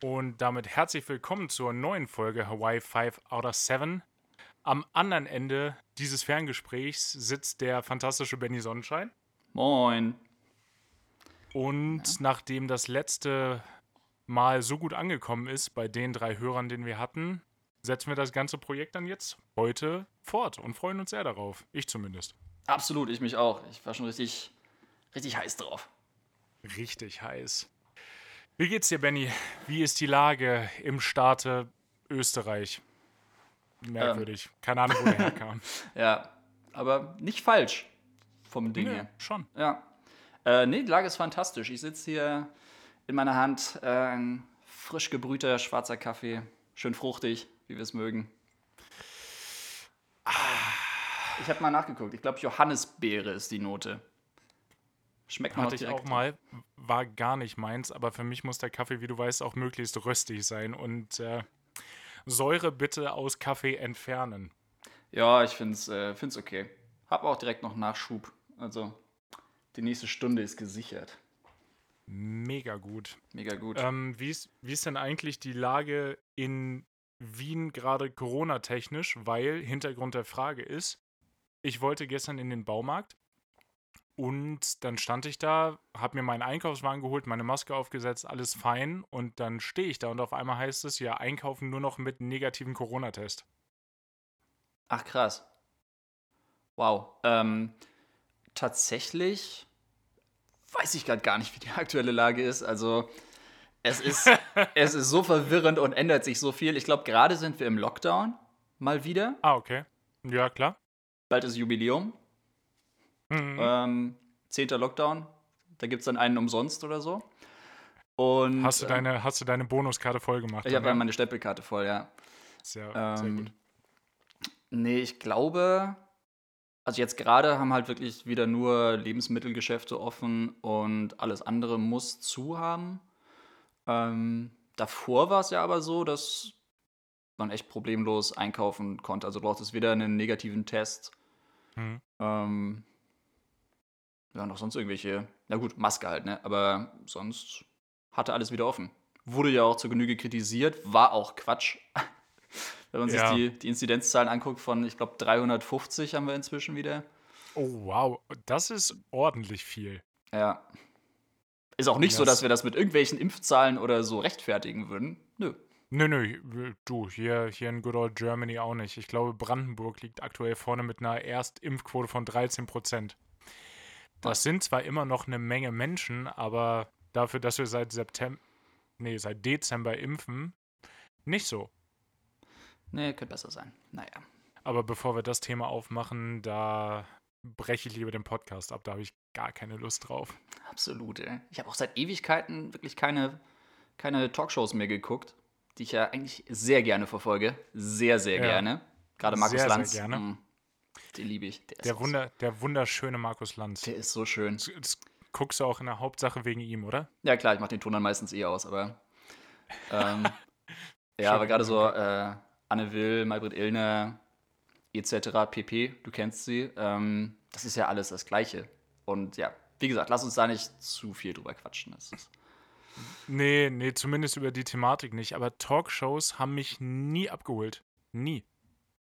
Und damit herzlich willkommen zur neuen Folge Hawaii 5 out of 7. Am anderen Ende dieses Ferngesprächs sitzt der fantastische Benny Sonnenschein. Moin. Und ja. nachdem das letzte Mal so gut angekommen ist bei den drei Hörern, den wir hatten, setzen wir das ganze Projekt dann jetzt heute fort und freuen uns sehr darauf. Ich zumindest. Absolut, ich mich auch. Ich war schon richtig, richtig heiß drauf. Richtig heiß. Wie geht's dir, Benny? Wie ist die Lage im Staate Österreich? Merkwürdig. Ähm. Keine Ahnung, wo der herkam. ja, aber nicht falsch vom Ding nee, her. Schon. Ja. Äh, nee, die Lage ist fantastisch. Ich sitze hier in meiner Hand, äh, ein frisch gebrühter schwarzer Kaffee. Schön fruchtig, wie wir es mögen. Ich habe mal nachgeguckt. Ich glaube, Johannisbeere ist die Note. Schmeckt Hatte ich auch mal, war gar nicht meins, aber für mich muss der Kaffee, wie du weißt, auch möglichst röstig sein und äh, Säure bitte aus Kaffee entfernen. Ja, ich finde es äh, find's okay. Hab auch direkt noch Nachschub. Also, die nächste Stunde ist gesichert. Mega gut. Mega gut. Ähm, wie, ist, wie ist denn eigentlich die Lage in Wien gerade Corona-technisch? Weil Hintergrund der Frage ist, ich wollte gestern in den Baumarkt und dann stand ich da, habe mir meinen Einkaufswagen geholt, meine Maske aufgesetzt, alles fein. Und dann stehe ich da und auf einmal heißt es ja, einkaufen nur noch mit negativen Corona-Test. Ach krass. Wow. Ähm, tatsächlich weiß ich gerade gar nicht, wie die aktuelle Lage ist. Also es ist, es ist so verwirrend und ändert sich so viel. Ich glaube, gerade sind wir im Lockdown mal wieder. Ah, okay. Ja, klar. Bald ist Jubiläum. Mhm. Ähm, zehnter Lockdown. Da gibt es dann einen umsonst oder so. Und, hast, du äh, deine, hast du deine Bonuskarte voll gemacht? Ich habe ja meine Stempelkarte voll, ja. Sehr, ähm, sehr gut. Nee, ich glaube, also jetzt gerade haben halt wirklich wieder nur Lebensmittelgeschäfte offen und alles andere muss zu haben. Ähm, davor war es ja aber so, dass man echt problemlos einkaufen konnte. Also du brauchtest weder einen negativen Test. Mhm. Ähm, ja, noch sonst irgendwelche, na gut, Maske halt, ne? Aber sonst hatte alles wieder offen. Wurde ja auch zur Genüge kritisiert, war auch Quatsch. Wenn man ja. sich die, die Inzidenzzahlen anguckt, von, ich glaube, 350 haben wir inzwischen wieder. Oh, wow, das ist ordentlich viel. Ja. Ist auch nicht das so, dass wir das mit irgendwelchen Impfzahlen oder so rechtfertigen würden. Nö. Nö, nö, du, hier, hier in Good Old Germany auch nicht. Ich glaube, Brandenburg liegt aktuell vorne mit einer Erstimpfquote von 13 Prozent. Das sind zwar immer noch eine Menge Menschen, aber dafür, dass wir seit September, nee, seit Dezember impfen, nicht so. Nee, könnte besser sein. Naja. Aber bevor wir das Thema aufmachen, da breche ich lieber den Podcast ab. Da habe ich gar keine Lust drauf. Absolut, ey. Ich habe auch seit Ewigkeiten wirklich keine, keine Talkshows mehr geguckt, die ich ja eigentlich sehr gerne verfolge. Sehr, sehr ja. gerne. Gerade Markus sehr, Lanz. Sehr gerne. Mh. Den liebe ich. Der, der, Wunder, der wunderschöne Markus Lanz. Der ist so schön. Das, das, guckst du auch in der Hauptsache wegen ihm, oder? Ja, klar, ich mache den Ton dann meistens eh aus, aber. Ähm, ja, aber gerade so äh, Anne Will, Maybrit Illner, etc. pp. Du kennst sie. Ähm, das ist ja alles das Gleiche. Und ja, wie gesagt, lass uns da nicht zu viel drüber quatschen. Das ist nee, nee, zumindest über die Thematik nicht. Aber Talkshows haben mich nie abgeholt. Nie.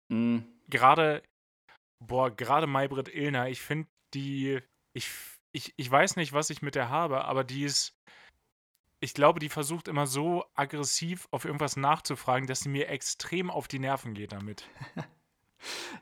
Mhm. Gerade boah, gerade Maybrit Illner, ich finde die, ich, ich, ich weiß nicht, was ich mit der habe, aber die ist, ich glaube, die versucht immer so aggressiv auf irgendwas nachzufragen, dass sie mir extrem auf die Nerven geht damit.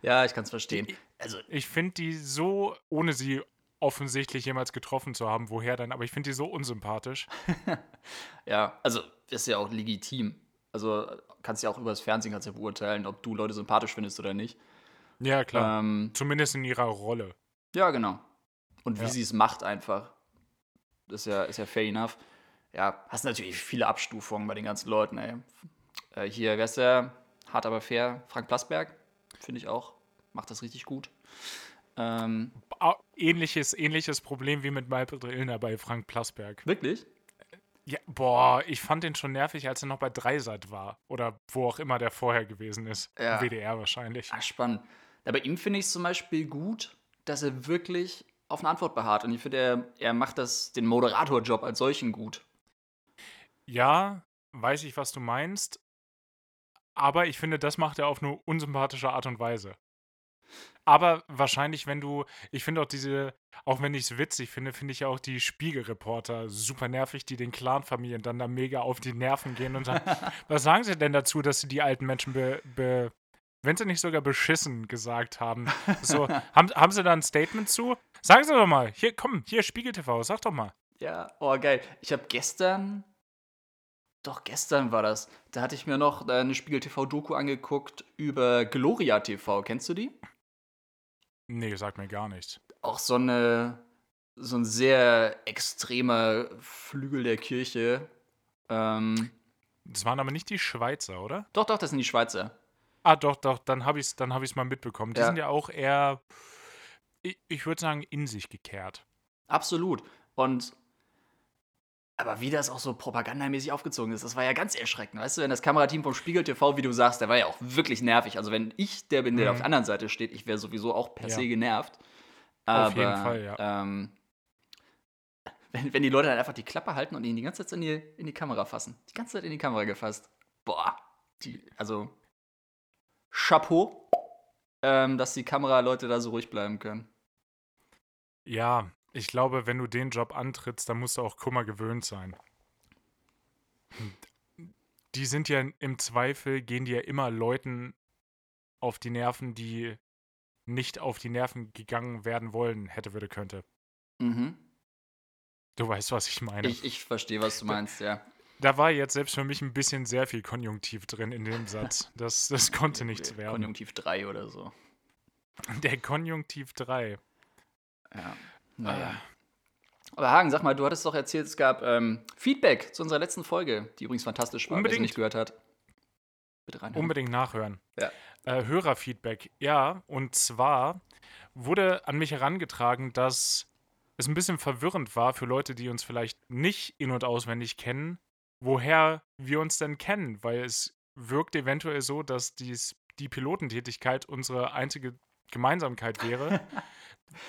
ja, ich kann es verstehen. Also, ich finde die so, ohne sie offensichtlich jemals getroffen zu haben, woher dann, aber ich finde die so unsympathisch. ja, also ist ja auch legitim. Also kannst ja auch über das Fernsehen kannst ja beurteilen, ob du Leute sympathisch findest oder nicht. Ja, klar. Ähm, Zumindest in ihrer Rolle. Ja, genau. Und wie ja. sie es macht einfach. Das ist ja, ist ja fair enough. Ja, hast natürlich viele Abstufungen bei den ganzen Leuten, ey. Äh, hier, wer ist der? Hart aber fair. Frank Plasberg, finde ich auch. Macht das richtig gut. Ähm, ähnliches, ähnliches Problem wie mit Maybrit Illner bei Frank Plasberg. Wirklich? Ja, boah, ich fand den schon nervig, als er noch bei Dreisat war. Oder wo auch immer der vorher gewesen ist. Ja. WDR wahrscheinlich. Ah, spannend. Bei ihm finde ich es zum Beispiel gut, dass er wirklich auf eine Antwort beharrt. Und ich finde, er, er macht das, den Moderatorjob als solchen gut. Ja, weiß ich, was du meinst. Aber ich finde, das macht er auf eine unsympathische Art und Weise. Aber wahrscheinlich, wenn du, ich finde auch diese, auch wenn ich es witzig finde, finde ich ja auch die Spiegelreporter super nervig, die den Clanfamilien dann da mega auf die Nerven gehen und sagen, was sagen sie denn dazu, dass sie die alten Menschen be, be wenn sie nicht sogar beschissen gesagt haben. So, haben, haben sie da ein Statement zu? Sagen sie doch mal, hier, komm, hier, Spiegel TV, sag doch mal. Ja, oh geil. Ich habe gestern, doch gestern war das, da hatte ich mir noch eine Spiegel TV-Doku angeguckt über Gloria TV. Kennst du die? Nee, sagt mir gar nichts. Auch so eine, so ein sehr extremer Flügel der Kirche. Ähm, das waren aber nicht die Schweizer, oder? Doch, doch, das sind die Schweizer. Ah, doch, doch, dann habe ich es dann hab mal mitbekommen. Die ja. sind ja auch eher, ich, ich würde sagen, in sich gekehrt. Absolut. Und aber wie das auch so propagandamäßig aufgezogen ist, das war ja ganz erschreckend. Weißt du, wenn das Kamerateam vom Spiegel TV, wie du sagst, der war ja auch wirklich nervig. Also, wenn ich der bin, der mhm. auf der anderen Seite steht, ich wäre sowieso auch per ja. se genervt. Aber, auf jeden Fall, ja. Ähm, wenn, wenn die Leute dann einfach die Klappe halten und ihn die ganze Zeit in die, in die Kamera fassen. Die ganze Zeit in die Kamera gefasst. Boah. Die, also, Chapeau, ähm, dass die Kameraleute da so ruhig bleiben können. Ja, ich glaube, wenn du den Job antrittst, dann musst du auch Kummer gewöhnt sein. Die sind ja im Zweifel, gehen die ja immer Leuten auf die Nerven, die nicht auf die Nerven gegangen werden wollen, hätte, würde, könnte. Mhm. Du weißt, was ich meine. Ich, ich verstehe, was du meinst, ja. Da war jetzt selbst für mich ein bisschen sehr viel Konjunktiv drin in dem Satz. Das, das konnte nichts werden. Konjunktiv 3 oder so. Der Konjunktiv 3. Ja. Naja. Aber Hagen, sag mal, du hattest doch erzählt, es gab ähm, Feedback zu unserer letzten Folge, die übrigens fantastisch war, Unbedingt. wer sie nicht gehört hat. Bitte rein. Unbedingt nachhören. Ja. Äh, Hörerfeedback, ja. Und zwar wurde an mich herangetragen, dass es ein bisschen verwirrend war für Leute, die uns vielleicht nicht in- und auswendig kennen, woher wir uns denn kennen, weil es wirkt eventuell so, dass dies, die Pilotentätigkeit unsere einzige Gemeinsamkeit wäre.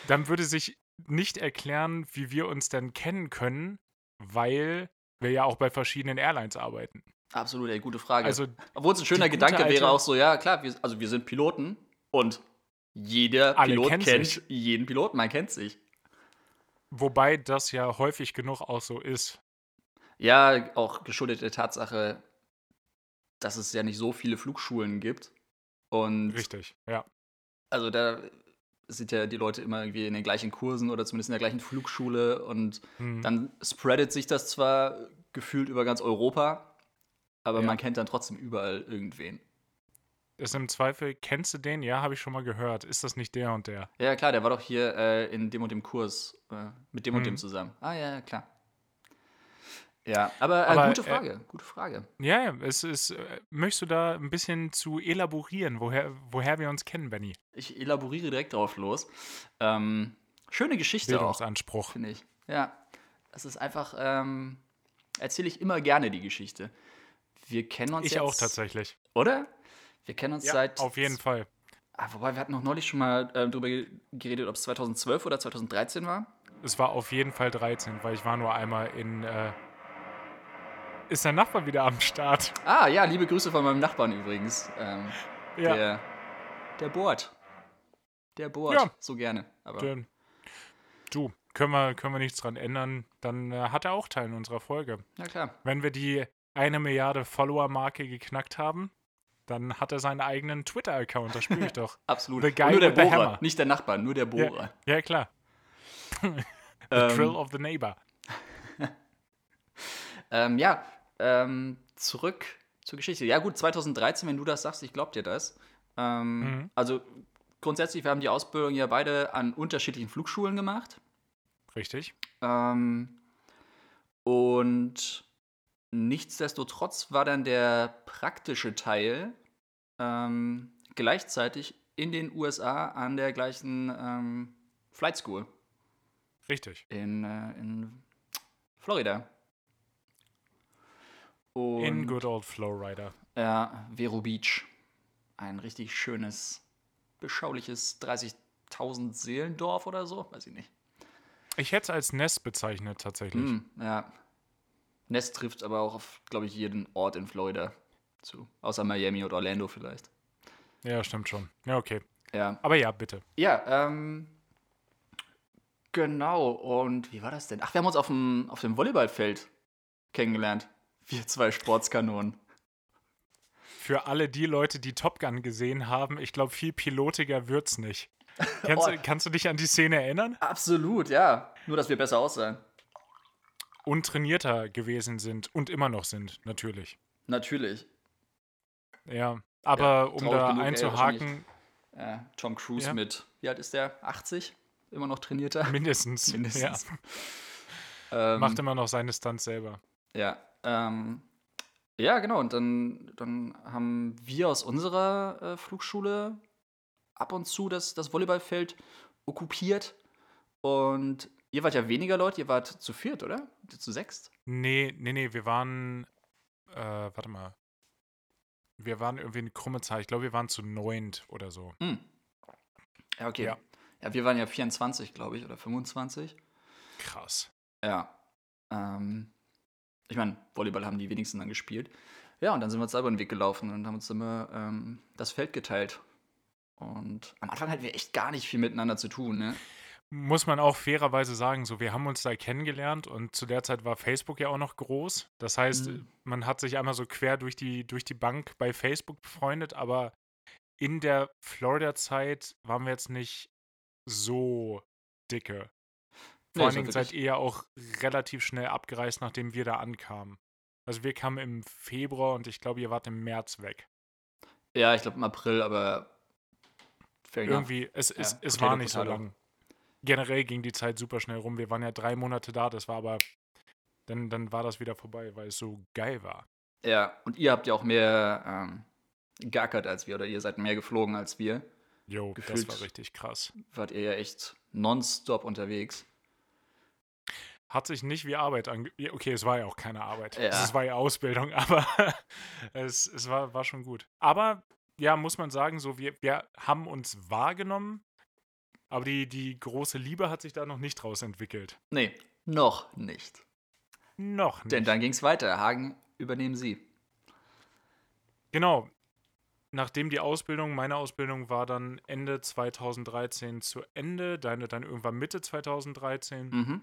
Dann würde sich nicht erklären, wie wir uns denn kennen können, weil wir ja auch bei verschiedenen Airlines arbeiten. Absolut, ey, gute Frage. Also, Obwohl es ein schöner Gedanke wäre auch so, ja klar, wir, also wir sind Piloten und jeder Pilot kennt sich. jeden Piloten, man kennt sich. Wobei das ja häufig genug auch so ist. Ja, auch geschuldet der Tatsache, dass es ja nicht so viele Flugschulen gibt. Und Richtig, ja. Also da sind ja die Leute immer irgendwie in den gleichen Kursen oder zumindest in der gleichen Flugschule und hm. dann spreadet sich das zwar gefühlt über ganz Europa, aber ja. man kennt dann trotzdem überall irgendwen. Ist im Zweifel, kennst du den? Ja, habe ich schon mal gehört. Ist das nicht der und der? Ja, klar, der war doch hier äh, in dem und dem Kurs äh, mit dem hm. und dem zusammen. Ah, ja, klar. Ja, aber, äh, aber gute äh, Frage, äh, gute Frage. Ja, es ist, äh, möchtest du da ein bisschen zu elaborieren, woher, woher wir uns kennen, Benny? Ich elaboriere direkt drauf los. Ähm, schöne Geschichte Bildungsanspruch. finde ich. Ja, es ist einfach, ähm, erzähle ich immer gerne die Geschichte. Wir kennen uns Ich jetzt, auch tatsächlich. Oder? Wir kennen uns ja, seit... auf jeden Fall. Ah, wobei, wir hatten noch neulich schon mal äh, darüber geredet, ob es 2012 oder 2013 war. Es war auf jeden Fall 13, weil ich war nur einmal in äh, ist dein Nachbar wieder am Start. Ah, ja, liebe Grüße von meinem Nachbarn übrigens. Ähm, ja. Der, der bohrt. Der bohrt ja. so gerne. Aber Den, du, können wir, können wir nichts dran ändern. Dann äh, hat er auch Teil in unserer Folge. Ja, klar. Wenn wir die eine Milliarde Follower-Marke geknackt haben, dann hat er seinen eigenen Twitter-Account. Das spüre ich doch. Absolut. Nur der Bohrer, nicht der Nachbar, nur der Bohrer. Ja, ja klar. the ähm, Trill of the Neighbor. ähm, ja, ähm, zurück zur Geschichte. Ja, gut, 2013, wenn du das sagst, ich glaub dir das. Ähm, mhm. Also grundsätzlich, wir haben die Ausbildung ja beide an unterschiedlichen Flugschulen gemacht. Richtig. Ähm, und nichtsdestotrotz war dann der praktische Teil ähm, gleichzeitig in den USA an der gleichen ähm, Flight School. Richtig. In, äh, in Florida. Und, In Good Old Flowrider. Ja, Vero Beach. Ein richtig schönes, beschauliches 30.000 Seelendorf oder so, weiß ich nicht. Ich hätte es als Nest bezeichnet, tatsächlich. Mm, ja. Nest trifft aber auch auf, glaube ich, jeden Ort in Florida zu. Außer Miami oder Orlando vielleicht. Ja, stimmt schon. Ja, okay. Ja. Aber ja, bitte. Ja, ähm. Genau. Und wie war das denn? Ach, wir haben uns auf dem, auf dem Volleyballfeld kennengelernt. Wir zwei Sportskanonen. Für alle die Leute, die Top Gun gesehen haben, ich glaube, viel pilotiger wird's nicht. Kannst, oh. du, kannst du dich an die Szene erinnern? Absolut, ja. Nur, dass wir besser aussahen. Und trainierter gewesen sind und immer noch sind, natürlich. Natürlich. Ja, aber ja, um da genug, einzuhaken. Ey, Tom Cruise ja. mit, wie alt ist der? 80? Immer noch trainierter? Mindestens. Mindestens. Ja. ähm, Macht immer noch seine Stunts selber. Ja, ähm, ja, genau. Und dann, dann haben wir aus unserer äh, Flugschule ab und zu das, das Volleyballfeld okkupiert. Und ihr wart ja weniger Leute, ihr wart zu viert, oder? Zu sechst? Nee, nee, nee, wir waren, äh, warte mal. Wir waren irgendwie eine krumme Zahl. Ich glaube, wir waren zu neunt oder so. Hm. Ja, okay. Ja. ja, wir waren ja 24, glaube ich, oder 25. Krass. Ja. Ähm, ich meine, Volleyball haben die wenigsten dann gespielt. Ja, und dann sind wir uns selber den Weg gelaufen und haben uns immer ähm, das Feld geteilt. Und am Anfang hatten wir echt gar nicht viel miteinander zu tun, ne? Muss man auch fairerweise sagen, so wir haben uns da kennengelernt und zu der Zeit war Facebook ja auch noch groß. Das heißt, mhm. man hat sich einmal so quer durch die, durch die Bank bei Facebook befreundet, aber in der Florida-Zeit waren wir jetzt nicht so dicke. Vor allen Dingen seid ihr ja auch relativ schnell abgereist, nachdem wir da ankamen. Also wir kamen im Februar und ich glaube, ihr wart im März weg. Ja, ich glaube im April, aber irgendwie, es, ja, es, es war nicht so lang. Generell ging die Zeit super schnell rum. Wir waren ja drei Monate da, das war aber, dann, dann war das wieder vorbei, weil es so geil war. Ja, und ihr habt ja auch mehr ähm, gackert als wir oder ihr seid mehr geflogen als wir. Jo, Gefühlt das war richtig krass. Wart ihr ja echt nonstop unterwegs. Hat sich nicht wie Arbeit ange... Okay, es war ja auch keine Arbeit. Ja. Es war ja Ausbildung, aber es, es war, war schon gut. Aber ja, muss man sagen, so wir, wir haben uns wahrgenommen, aber die, die große Liebe hat sich da noch nicht draus entwickelt. Nee, noch nicht. Noch nicht. Denn dann ging es weiter. Hagen, übernehmen Sie. Genau. Nachdem die Ausbildung, meine Ausbildung war dann Ende 2013 zu Ende, deine dann irgendwann Mitte 2013. Mhm.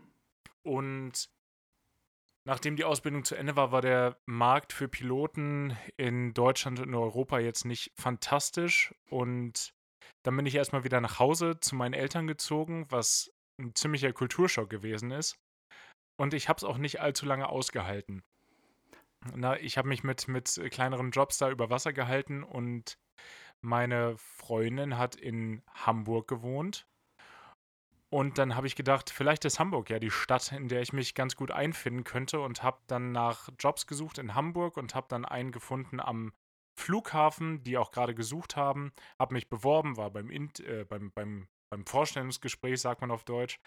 Und nachdem die Ausbildung zu Ende war, war der Markt für Piloten in Deutschland und in Europa jetzt nicht fantastisch. Und dann bin ich erstmal wieder nach Hause zu meinen Eltern gezogen, was ein ziemlicher Kulturschock gewesen ist. Und ich habe es auch nicht allzu lange ausgehalten. Na, ich habe mich mit, mit kleineren Jobs da über Wasser gehalten und meine Freundin hat in Hamburg gewohnt und dann habe ich gedacht, vielleicht ist Hamburg ja die Stadt, in der ich mich ganz gut einfinden könnte und habe dann nach Jobs gesucht in Hamburg und habe dann einen gefunden am Flughafen, die auch gerade gesucht haben, habe mich beworben, war beim, äh, beim, beim, beim Vorstellungsgespräch, sagt man auf Deutsch,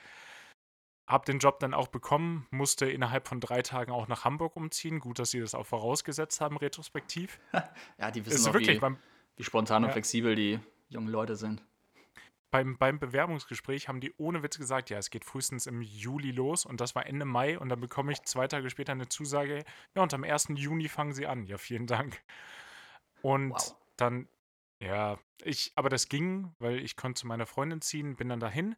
habe den Job dann auch bekommen, musste innerhalb von drei Tagen auch nach Hamburg umziehen. Gut, dass sie das auch vorausgesetzt haben, retrospektiv. ja, die wissen auch, wirklich wie, wie spontan und ja. flexibel die jungen Leute sind beim, beim Bewerbungsgespräch haben die ohne Witz gesagt, ja, es geht frühestens im Juli los und das war Ende Mai und dann bekomme ich zwei Tage später eine Zusage, ja, und am 1. Juni fangen sie an. Ja, vielen Dank. Und wow. dann, ja, ich, aber das ging, weil ich konnte zu meiner Freundin ziehen, bin dann dahin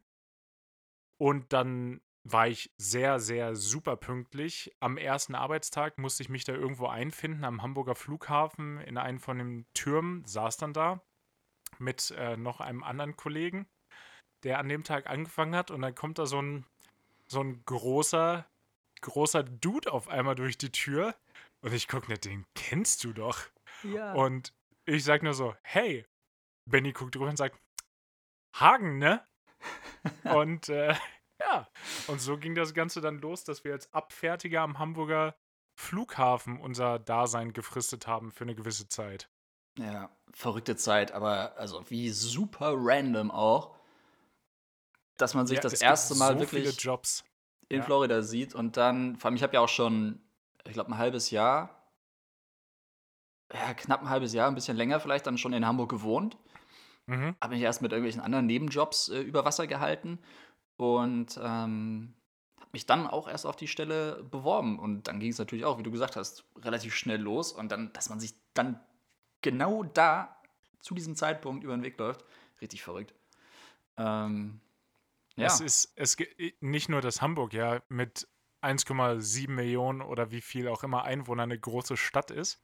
und dann war ich sehr, sehr super pünktlich. Am ersten Arbeitstag musste ich mich da irgendwo einfinden, am Hamburger Flughafen in einen von den Türmen, saß dann da mit äh, noch einem anderen Kollegen, der an dem Tag angefangen hat und dann kommt da so ein, so ein großer, großer Dude auf einmal durch die Tür und ich gucke, den kennst du doch. Ja. Und ich sag nur so, hey, Benny guckt drüber und sagt, Hagen, ne? und äh, ja, und so ging das Ganze dann los, dass wir als Abfertiger am Hamburger Flughafen unser Dasein gefristet haben für eine gewisse Zeit. Ja, verrückte Zeit, aber also wie super random auch, dass man sich ja, das erste Mal so wirklich Jobs. in ja. Florida sieht und dann, vor allem ich habe ja auch schon, ich glaube ein halbes Jahr, ja knapp ein halbes Jahr, ein bisschen länger vielleicht, dann schon in Hamburg gewohnt. Mhm. Habe mich erst mit irgendwelchen anderen Nebenjobs äh, über Wasser gehalten und ähm, mich dann auch erst auf die Stelle beworben. Und dann ging es natürlich auch, wie du gesagt hast, relativ schnell los. Und dann, dass man sich dann genau da zu diesem Zeitpunkt über den Weg läuft, richtig verrückt. Ähm, ja. Es ist es nicht nur, dass Hamburg ja mit 1,7 Millionen oder wie viel auch immer Einwohner eine große Stadt ist.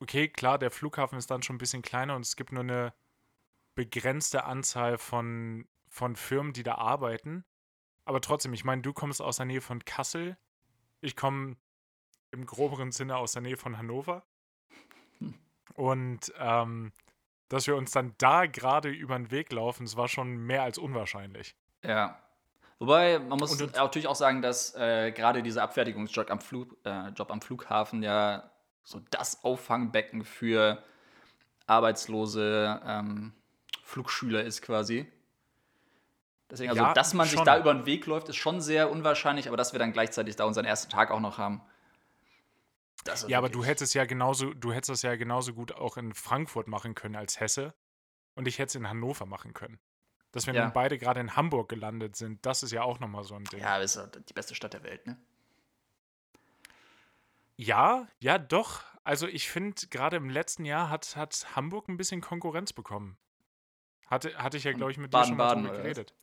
Okay, klar, der Flughafen ist dann schon ein bisschen kleiner und es gibt nur eine begrenzte Anzahl von, von Firmen, die da arbeiten. Aber trotzdem, ich meine, du kommst aus der Nähe von Kassel. Ich komme im groberen Sinne aus der Nähe von Hannover. Und ähm, dass wir uns dann da gerade über den Weg laufen, das war schon mehr als unwahrscheinlich. Ja. Wobei, man muss und, natürlich auch sagen, dass äh, gerade dieser Abfertigungsjob am, Flug, äh, Job am Flughafen ja so das Auffangbecken für arbeitslose ähm, Flugschüler ist quasi. Deswegen, also, ja, dass man schon. sich da über den Weg läuft, ist schon sehr unwahrscheinlich, aber dass wir dann gleichzeitig da unseren ersten Tag auch noch haben. Ja, aber du hättest ja genauso, du hättest es ja genauso gut auch in Frankfurt machen können als Hesse. Und ich hätte es in Hannover machen können. Dass wir ja. nun beide gerade in Hamburg gelandet sind, das ist ja auch nochmal so ein Ding. Ja, das ist die beste Stadt der Welt, ne? Ja, ja, doch. Also ich finde, gerade im letzten Jahr hat, hat Hamburg ein bisschen Konkurrenz bekommen. Hatte, hatte ich ja, glaube ich, mit Baden, dir schon mal drüber geredet.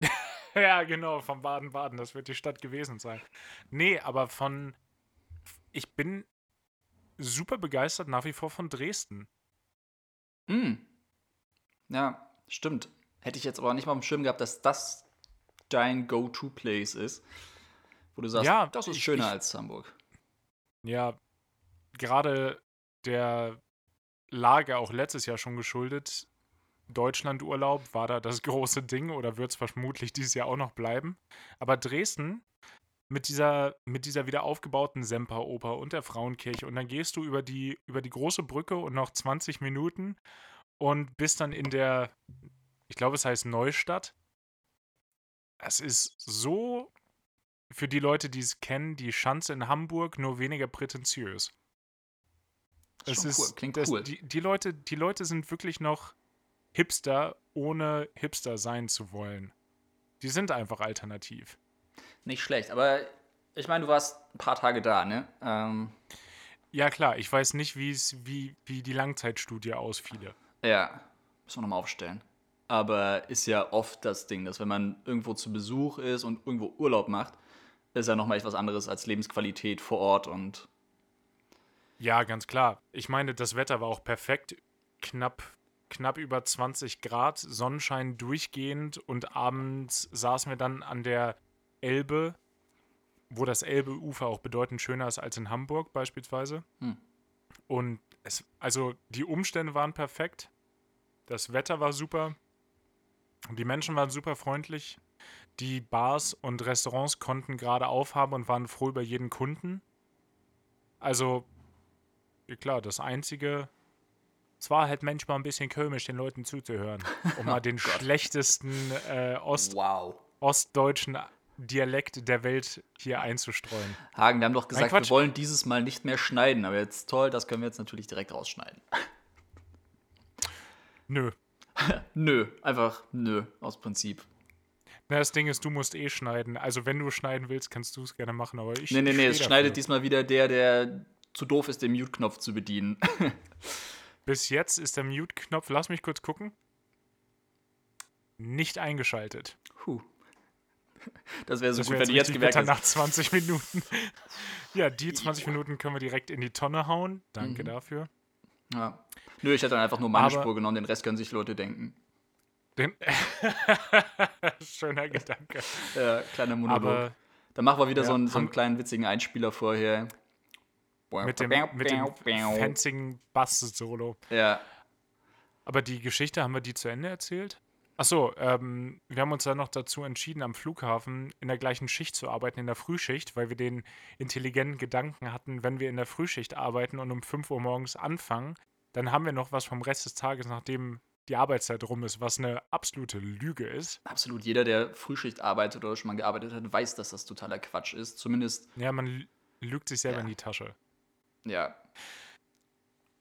ja, genau, von Baden-Baden. Das wird die Stadt gewesen sein. Nee, aber von. Ich bin super begeistert nach wie vor von Dresden. Mm. Ja, stimmt. Hätte ich jetzt aber nicht mal im Schirm gehabt, dass das dein Go-To-Place ist. Wo du sagst, ja, das ist schöner ich, als Hamburg. Ja, gerade der Lage auch letztes Jahr schon geschuldet. Deutschlandurlaub war da das große Ding oder wird es vermutlich dieses Jahr auch noch bleiben. Aber Dresden mit dieser, mit dieser wieder aufgebauten Semperoper und der Frauenkirche und dann gehst du über die, über die große Brücke und noch 20 Minuten und bist dann in der, ich glaube, es heißt Neustadt. Es ist so für die Leute, die es kennen, die Schanze in Hamburg nur weniger prätentiös. Es ist, cool. Klingt das, cool. Die, die, Leute, die Leute sind wirklich noch Hipster, ohne Hipster sein zu wollen. Die sind einfach alternativ. Nicht schlecht, aber ich meine, du warst ein paar Tage da, ne? Ähm ja, klar, ich weiß nicht, wie, wie die Langzeitstudie ausfiele. Ja, müssen wir nochmal aufstellen. Aber ist ja oft das Ding, dass wenn man irgendwo zu Besuch ist und irgendwo Urlaub macht, ist ja nochmal etwas anderes als Lebensqualität vor Ort und. Ja, ganz klar. Ich meine, das Wetter war auch perfekt. Knapp knapp über 20 Grad, Sonnenschein durchgehend und abends saßen wir dann an der Elbe, wo das Elbeufer auch bedeutend schöner ist als in Hamburg beispielsweise. Hm. Und es, also die Umstände waren perfekt, das Wetter war super, die Menschen waren super freundlich, die Bars und Restaurants konnten gerade aufhaben und waren froh über jeden Kunden. Also, klar, das Einzige, es war halt manchmal ein bisschen komisch, den Leuten zuzuhören, um mal den oh schlechtesten äh, Ost wow. ostdeutschen Dialekt der Welt hier einzustreuen. Hagen, wir haben doch gesagt, wir wollen dieses Mal nicht mehr schneiden, aber jetzt toll, das können wir jetzt natürlich direkt rausschneiden. Nö. nö, einfach nö, aus Prinzip. Na, das Ding ist, du musst eh schneiden. Also, wenn du schneiden willst, kannst du es gerne machen, aber ich. Nee, nee, nee, es schneidet diesmal wieder der, der zu doof ist, den Mute-Knopf zu bedienen. Bis jetzt ist der Mute-Knopf, lass mich kurz gucken, nicht eingeschaltet. Puh. Das wäre so das gut, wenn du jetzt gemerkt hättest. nach 20 Minuten. ja, die 20 Minuten können wir direkt in die Tonne hauen. Danke mhm. dafür. Ja. Nö, ich hätte dann einfach nur meine Aber Spur genommen, den Rest können sich Leute denken. Den Schöner Gedanke. Ja, kleiner Monolog. Aber, dann machen wir wieder ja, so, einen, so einen kleinen witzigen Einspieler vorher. Mit dem, mit dem fanzigen Bass-Solo. Ja. Aber die Geschichte, haben wir die zu Ende erzählt? Achso, ähm, wir haben uns dann noch dazu entschieden, am Flughafen in der gleichen Schicht zu arbeiten, in der Frühschicht, weil wir den intelligenten Gedanken hatten, wenn wir in der Frühschicht arbeiten und um 5 Uhr morgens anfangen, dann haben wir noch was vom Rest des Tages, nachdem die Arbeitszeit rum ist, was eine absolute Lüge ist. Absolut. Jeder, der Frühschicht arbeitet oder schon mal gearbeitet hat, weiß, dass das totaler Quatsch ist. Zumindest. Ja, man lügt sich selber ja. in die Tasche. Ja.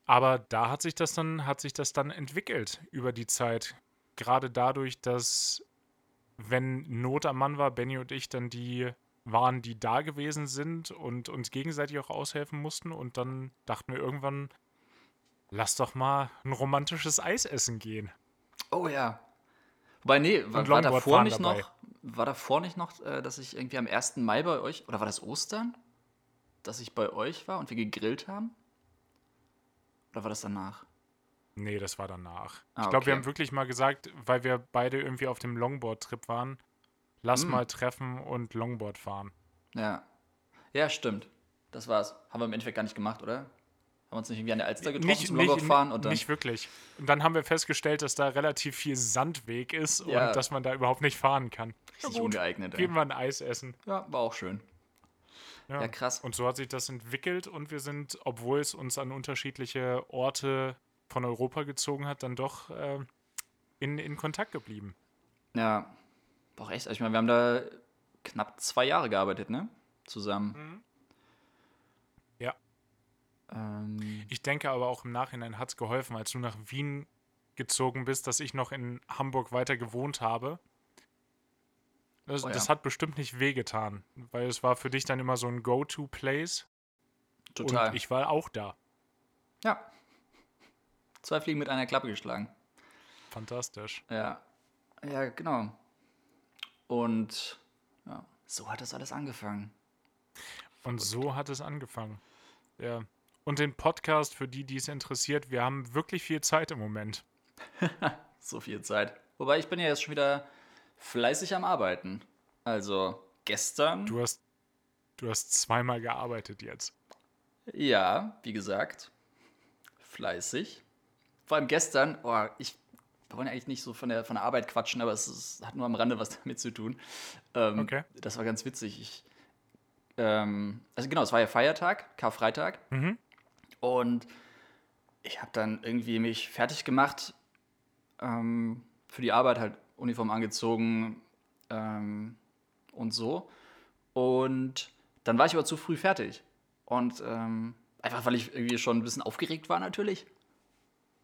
Aber da hat sich das dann, hat sich das dann entwickelt über die Zeit. Gerade dadurch, dass, wenn Not am Mann war, Benny und ich dann die waren, die da gewesen sind und uns gegenseitig auch aushelfen mussten. Und dann dachten wir irgendwann, lass doch mal ein romantisches Eis essen gehen. Oh ja. Wobei, nee, war, war davor nicht dabei. noch, war davor nicht noch, äh, dass ich irgendwie am 1. Mai bei euch, oder war das Ostern? Dass ich bei euch war und wir gegrillt haben? Oder war das danach? Nee, das war danach. Ah, ich glaube, okay. wir haben wirklich mal gesagt, weil wir beide irgendwie auf dem Longboard-Trip waren, lass mm. mal treffen und Longboard fahren. Ja. Ja, stimmt. Das war's. Haben wir im Endeffekt gar nicht gemacht, oder? Haben wir uns nicht irgendwie an der Alster getroffen nicht, zum Longboard fahren? Und dann nicht wirklich. Und dann haben wir festgestellt, dass da relativ viel Sandweg ist ja. und dass man da überhaupt nicht fahren kann. Richtig ja, ungeeignet. Gehen wir ein Eis essen. Ja, war auch schön. Ja. ja, krass. Und so hat sich das entwickelt und wir sind, obwohl es uns an unterschiedliche Orte von Europa gezogen hat, dann doch äh, in, in Kontakt geblieben. Ja, doch echt. Also ich meine, wir haben da knapp zwei Jahre gearbeitet, ne? Zusammen. Mhm. Ja. Ähm. Ich denke aber auch im Nachhinein hat es geholfen, als du nach Wien gezogen bist, dass ich noch in Hamburg weiter gewohnt habe. Das, oh ja. das hat bestimmt nicht wehgetan, weil es war für dich dann immer so ein Go-To-Place. Total. Und ich war auch da. Ja. Zwei Fliegen mit einer Klappe geschlagen. Fantastisch. Ja. Ja, genau. Und ja, so hat das alles angefangen. Und so hat es angefangen. Ja. Und den Podcast, für die, die es interessiert, wir haben wirklich viel Zeit im Moment. so viel Zeit. Wobei ich bin ja jetzt schon wieder fleißig am Arbeiten. Also gestern. Du hast, du hast zweimal gearbeitet jetzt. Ja, wie gesagt, fleißig. Vor allem gestern, oh, ich wir wollen eigentlich nicht so von der, von der Arbeit quatschen, aber es, ist, hat nur am Rande was damit zu tun. Ähm, okay. Das war ganz witzig. Ich, ähm, also genau, es war ja Feiertag, Karfreitag. Mhm. Und ich habe dann irgendwie mich fertig gemacht, ähm, für die Arbeit halt Uniform angezogen ähm, und so. Und dann war ich aber zu früh fertig. Und ähm, einfach, weil ich irgendwie schon ein bisschen aufgeregt war natürlich.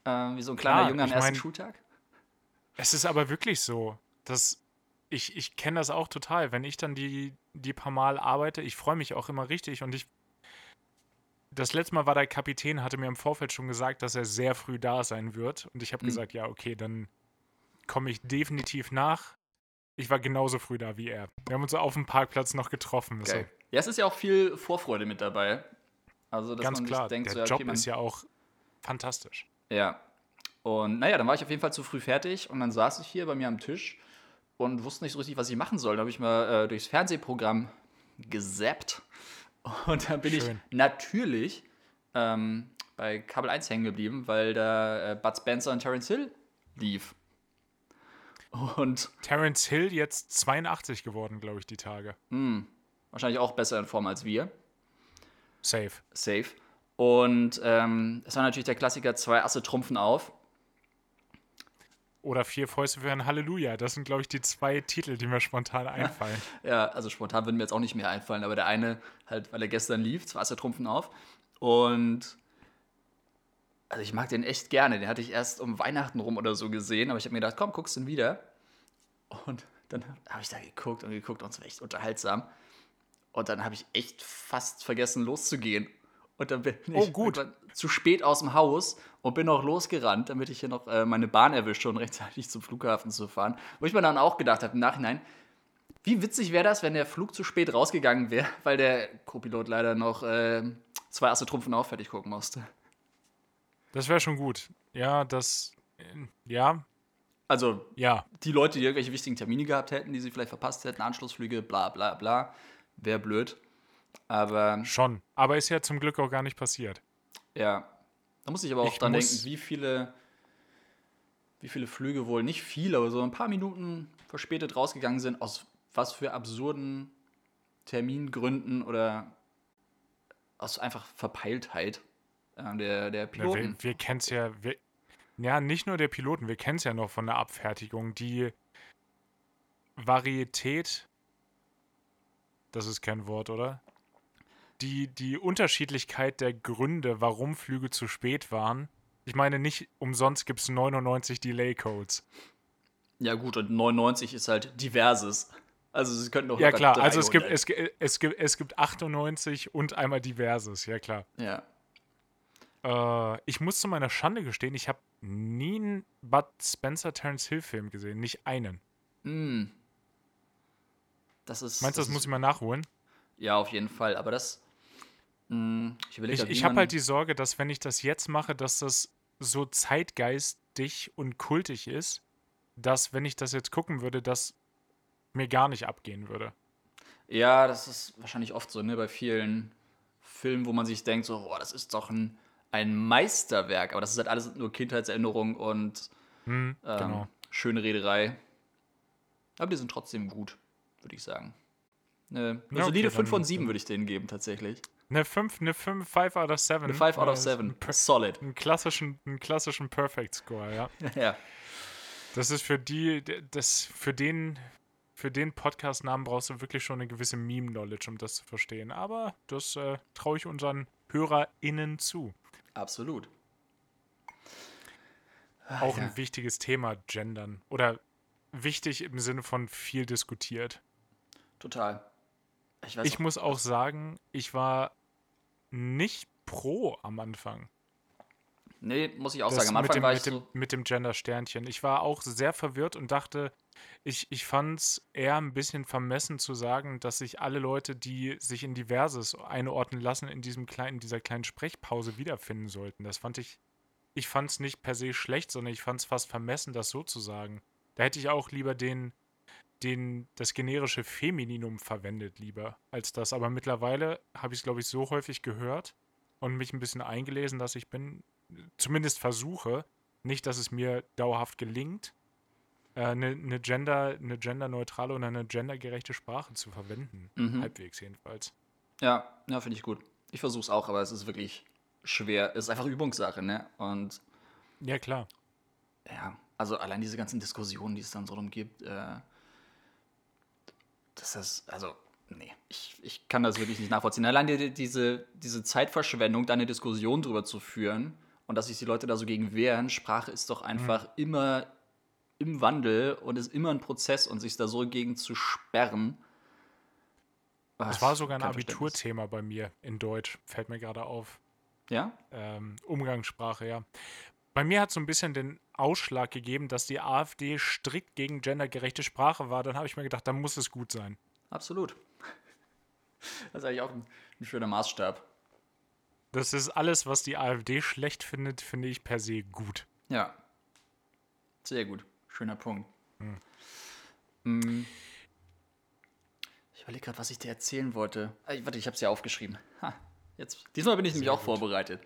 Äh, wie so ein kleiner Klar, Junge am ersten mein, Schultag. Es ist aber wirklich so, dass ich, ich kenne das auch total. Wenn ich dann die, die paar Mal arbeite, ich freue mich auch immer richtig und ich. Das letzte Mal war der Kapitän, hatte mir im Vorfeld schon gesagt, dass er sehr früh da sein wird. Und ich habe mhm. gesagt, ja, okay, dann komme ich definitiv nach. Ich war genauso früh da wie er. Wir haben uns auf dem Parkplatz noch getroffen. So. Ja, es ist ja auch viel Vorfreude mit dabei. Also, dass Ganz man klar, denkt, der so, okay, Job ist ja auch fantastisch. Ja, und naja, dann war ich auf jeden Fall zu früh fertig und dann saß ich hier bei mir am Tisch und wusste nicht so richtig, was ich machen soll. Da habe ich mal äh, durchs Fernsehprogramm gesappt und dann bin Schön. ich natürlich ähm, bei Kabel 1 hängen geblieben, weil da äh, Bud Spencer und Terence Hill lief. Und Terence Hill jetzt 82 geworden, glaube ich, die Tage. Mh, hm, wahrscheinlich auch besser in Form als wir. Safe. Safe. Und ähm, es war natürlich der Klassiker, zwei Asse trumpfen auf. Oder vier Fäuste für ein Halleluja. Das sind, glaube ich, die zwei Titel, die mir spontan einfallen. ja, also spontan würden mir jetzt auch nicht mehr einfallen, aber der eine, halt, weil er gestern lief, zwei Asse trumpfen auf. Und also ich mag den echt gerne. Den hatte ich erst um Weihnachten rum oder so gesehen, aber ich habe mir gedacht, komm, guckst du ihn wieder. Und dann habe ich da geguckt und geguckt und es war echt unterhaltsam. Und dann habe ich echt fast vergessen, loszugehen. Und dann bin oh, ich oh, zu spät aus dem Haus und bin noch losgerannt, damit ich hier noch äh, meine Bahn erwische und rechtzeitig zum Flughafen zu fahren. Wo ich mir dann auch gedacht habe im Nachhinein, wie witzig wäre das, wenn der Flug zu spät rausgegangen wäre, weil der Co-Pilot leider noch äh, zwei Asse Trumpfen auf fertig gucken musste. Das wäre schon gut. Ja, das. Äh, ja. Also, ja. die Leute, die irgendwelche wichtigen Termine gehabt hätten, die sie vielleicht verpasst hätten, Anschlussflüge, bla bla bla, wäre blöd. Aber. Schon. Aber ist ja zum Glück auch gar nicht passiert. Ja. Da muss ich aber auch ich dann denken, wie viele, wie viele Flüge wohl, nicht viele, aber so ein paar Minuten verspätet rausgegangen sind, aus was für absurden Termingründen oder aus einfach Verpeiltheit äh, der, der Piloten. Ja, wir wir kennen es ja, wir, ja, nicht nur der Piloten, wir kennen es ja noch von der Abfertigung. Die Varietät, das ist kein Wort, oder? Die, die Unterschiedlichkeit der Gründe, warum Flüge zu spät waren. Ich meine, nicht umsonst gibt es 99 Delay-Codes. Ja, gut, und 99 ist halt diverses. Also sie könnten auch Ja klar, also es gibt, es, es, gibt, es gibt 98 und einmal diverses, ja klar. Ja. Äh, ich muss zu meiner Schande gestehen, ich habe nie einen Bud Spencer Terence Hill Film gesehen, nicht einen. Mm. Das ist. Meinst du, das, das muss ich mal nachholen? Ja, auf jeden Fall. Aber das. Mh, hm, ich ich, ich habe halt die Sorge, dass wenn ich das jetzt mache, dass das so zeitgeistig und kultig ist, dass wenn ich das jetzt gucken würde, das mir gar nicht abgehen würde. Ja, das ist wahrscheinlich oft so, ne, bei vielen Filmen, wo man sich denkt, so, boah, das ist doch ein, ein Meisterwerk, aber das ist halt alles nur Kindheitserinnerung und hm, ähm, genau. schöne Rederei. Aber die sind trotzdem gut, würde ich sagen. Eine, eine ja, solide okay, 5 von 7 würde ich denen geben, tatsächlich. Eine 5, eine 5, 5 out of 7. Eine 5 out of 7. Solid. Einen klassischen, einen klassischen Perfect Score, ja. ja. Das ist für die, das, für den, für den Podcast-Namen brauchst du wirklich schon eine gewisse Meme-Knowledge, um das zu verstehen. Aber das äh, traue ich unseren HörerInnen zu. Absolut. Ach, Auch ja. ein wichtiges Thema, Gendern. Oder wichtig im Sinne von viel diskutiert. Total. Ich, ich muss auch sagen, ich war nicht pro am Anfang. Nee, muss ich auch das sagen. Am Anfang dem, war ich mit, so dem, mit dem Gender-Sternchen. Ich war auch sehr verwirrt und dachte, ich, ich fand es eher ein bisschen vermessen zu sagen, dass sich alle Leute, die sich in Diverses einordnen lassen, in diesem kleinen, dieser kleinen Sprechpause wiederfinden sollten. Das fand ich, ich fand es nicht per se schlecht, sondern ich fand es fast vermessen, das so zu sagen. Da hätte ich auch lieber den, den, das generische Femininum verwendet, lieber als das. Aber mittlerweile habe ich es, glaube ich, so häufig gehört und mich ein bisschen eingelesen, dass ich bin, zumindest versuche, nicht, dass es mir dauerhaft gelingt, eine, äh, eine, Gender, eine genderneutrale oder eine gendergerechte Sprache zu verwenden. Mhm. Halbwegs jedenfalls. Ja, ja, finde ich gut. Ich versuche es auch, aber es ist wirklich schwer. Es ist einfach Übungssache, ne? Und. Ja, klar. Ja, also allein diese ganzen Diskussionen, die es dann so drum gibt, äh, das ist, also, nee, ich, ich kann das wirklich nicht nachvollziehen. Allein die, diese, diese Zeitverschwendung, da eine Diskussion drüber zu führen und dass sich die Leute da so gegen wehren, Sprache ist doch einfach mhm. immer im Wandel und ist immer ein Prozess und sich da so gegen zu sperren. Das war sogar ein Abiturthema bei mir in Deutsch, fällt mir gerade auf. Ja? Ähm, Umgangssprache, ja. Bei mir hat so ein bisschen den Ausschlag gegeben, dass die AfD strikt gegen gendergerechte Sprache war. Dann habe ich mir gedacht, dann muss es gut sein. Absolut. Das ist eigentlich auch ein, ein schöner Maßstab. Das ist alles, was die AfD schlecht findet, finde ich per se gut. Ja. Sehr gut. Schöner Punkt. Hm. hm. Ich überlege gerade, was ich dir erzählen wollte. Ah, warte, ich habe es ja aufgeschrieben. Ha, jetzt. Diesmal bin ich nämlich auch gut. vorbereitet.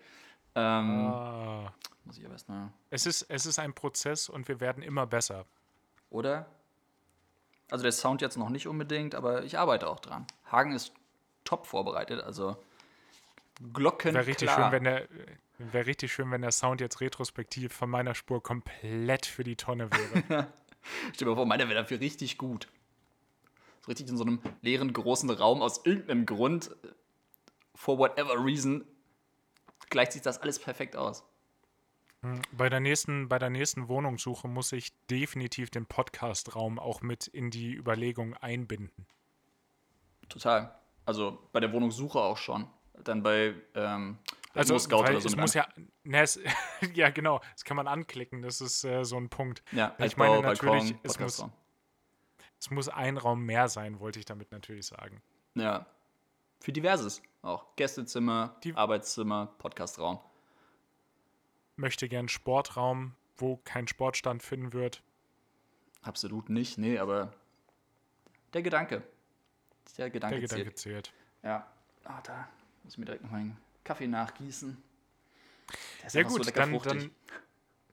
Ähm, ah. Muss ich aber erstmal. Es ist, es ist ein Prozess und wir werden immer besser. Oder? Also der Sound jetzt noch nicht unbedingt, aber ich arbeite auch dran. Hagen ist top vorbereitet, also Glocken. Wäre richtig schön, wenn der. Wäre richtig schön, wenn der Sound jetzt retrospektiv von meiner Spur komplett für die Tonne wäre. Stell dir mal vor, meiner wäre dafür richtig gut. So richtig in so einem leeren, großen Raum aus irgendeinem Grund, for whatever reason, gleicht sich das alles perfekt aus. Hm, bei der nächsten, bei der nächsten Wohnungssuche muss ich definitiv den Podcast-Raum auch mit in die Überlegung einbinden. Total. Also bei der Wohnungssuche auch schon. Dann bei ähm, also, Scout oder so. Es muss ja, ne, es, ja, genau, das kann man anklicken, das ist äh, so ein Punkt. Ja, ich meine natürlich, es muss, es muss ein Raum mehr sein, wollte ich damit natürlich sagen. Ja. Für diverses auch. Gästezimmer, Die Arbeitszimmer, Podcastraum möchte gern Sportraum, wo kein Sportstand finden wird. Absolut nicht, nee, aber der Gedanke. Der Gedanke, der Gedanke zählt. zählt. Ja. Ah, da muss ich mir direkt noch meinen Kaffee nachgießen. Der ist ja gut, so dann, dann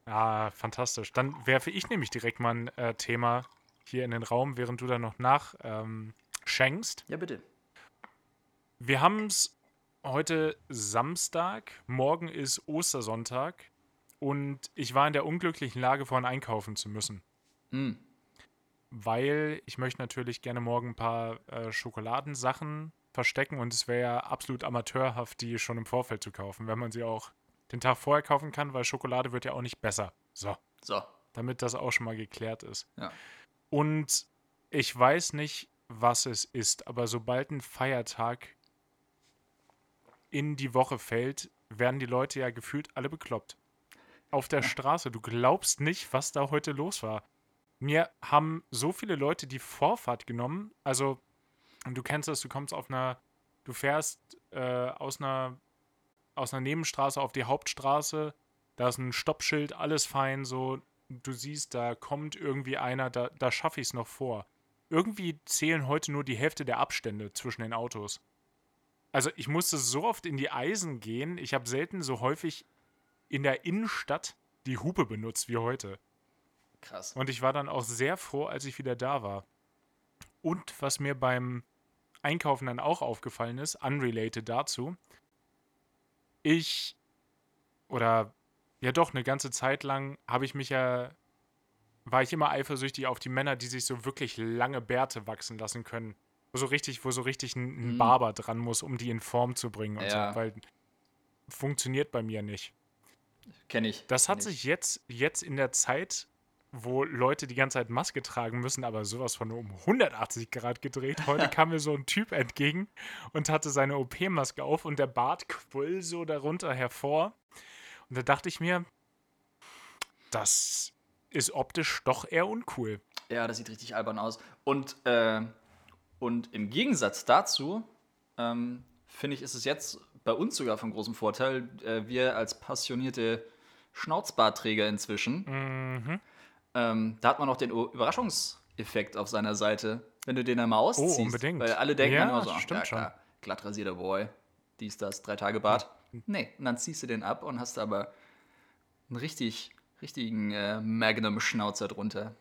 Ah, fantastisch. Dann werfe ich nämlich direkt mal ein äh, Thema hier in den Raum, während du da noch nachschenkst. Ähm, ja, bitte. Wir haben es heute Samstag, morgen ist Ostersonntag und ich war in der unglücklichen Lage, vorhin einkaufen zu müssen. Mm. Weil ich möchte natürlich gerne morgen ein paar äh, Schokoladensachen verstecken und es wäre ja absolut amateurhaft, die schon im Vorfeld zu kaufen, wenn man sie auch den Tag vorher kaufen kann, weil Schokolade wird ja auch nicht besser. So. So. Damit das auch schon mal geklärt ist. Ja. Und ich weiß nicht, was es ist, aber sobald ein Feiertag in die Woche fällt, werden die Leute ja gefühlt alle bekloppt. Auf der Straße. Du glaubst nicht, was da heute los war. Mir haben so viele Leute die Vorfahrt genommen. Also, du kennst das, du kommst auf einer, du fährst äh, aus einer aus einer Nebenstraße auf die Hauptstraße. Da ist ein Stoppschild, alles fein, so. Du siehst, da kommt irgendwie einer, da, da schaffe ich es noch vor. Irgendwie zählen heute nur die Hälfte der Abstände zwischen den Autos. Also ich musste so oft in die Eisen gehen. Ich habe selten so häufig in der Innenstadt die Hupe benutzt wie heute. Krass. Und ich war dann auch sehr froh, als ich wieder da war. Und was mir beim Einkaufen dann auch aufgefallen ist, unrelated dazu, ich oder ja doch eine ganze Zeit lang habe ich mich ja war ich immer eifersüchtig auf die Männer, die sich so wirklich lange Bärte wachsen lassen können. Wo so richtig, wo so richtig ein, ein mhm. Barber dran muss, um die in Form zu bringen und ja. so, weil funktioniert bei mir nicht. Kenne ich. Das hat sich ich. jetzt, jetzt in der Zeit, wo Leute die ganze Zeit Maske tragen müssen, aber sowas von um 180 Grad gedreht. Heute kam mir so ein Typ entgegen und hatte seine OP-Maske auf und der Bart quoll so darunter hervor. Und da dachte ich mir, das ist optisch doch eher uncool. Ja, das sieht richtig albern aus. Und, äh, und im Gegensatz dazu, ähm, finde ich, ist es jetzt bei uns sogar von großem Vorteil. Äh, wir als passionierte Schnauzbartträger inzwischen, mhm. ähm, da hat man auch den Überraschungseffekt auf seiner Seite, wenn du den einmal ausziehst. Oh, unbedingt. Weil alle denken ja, immer so, stimmt ja, klar, glatt rasierter Boy, dies, das, drei Tage Bart. Ja. Nee, und dann ziehst du den ab und hast aber einen richtig richtigen äh, Magnum-Schnauzer drunter.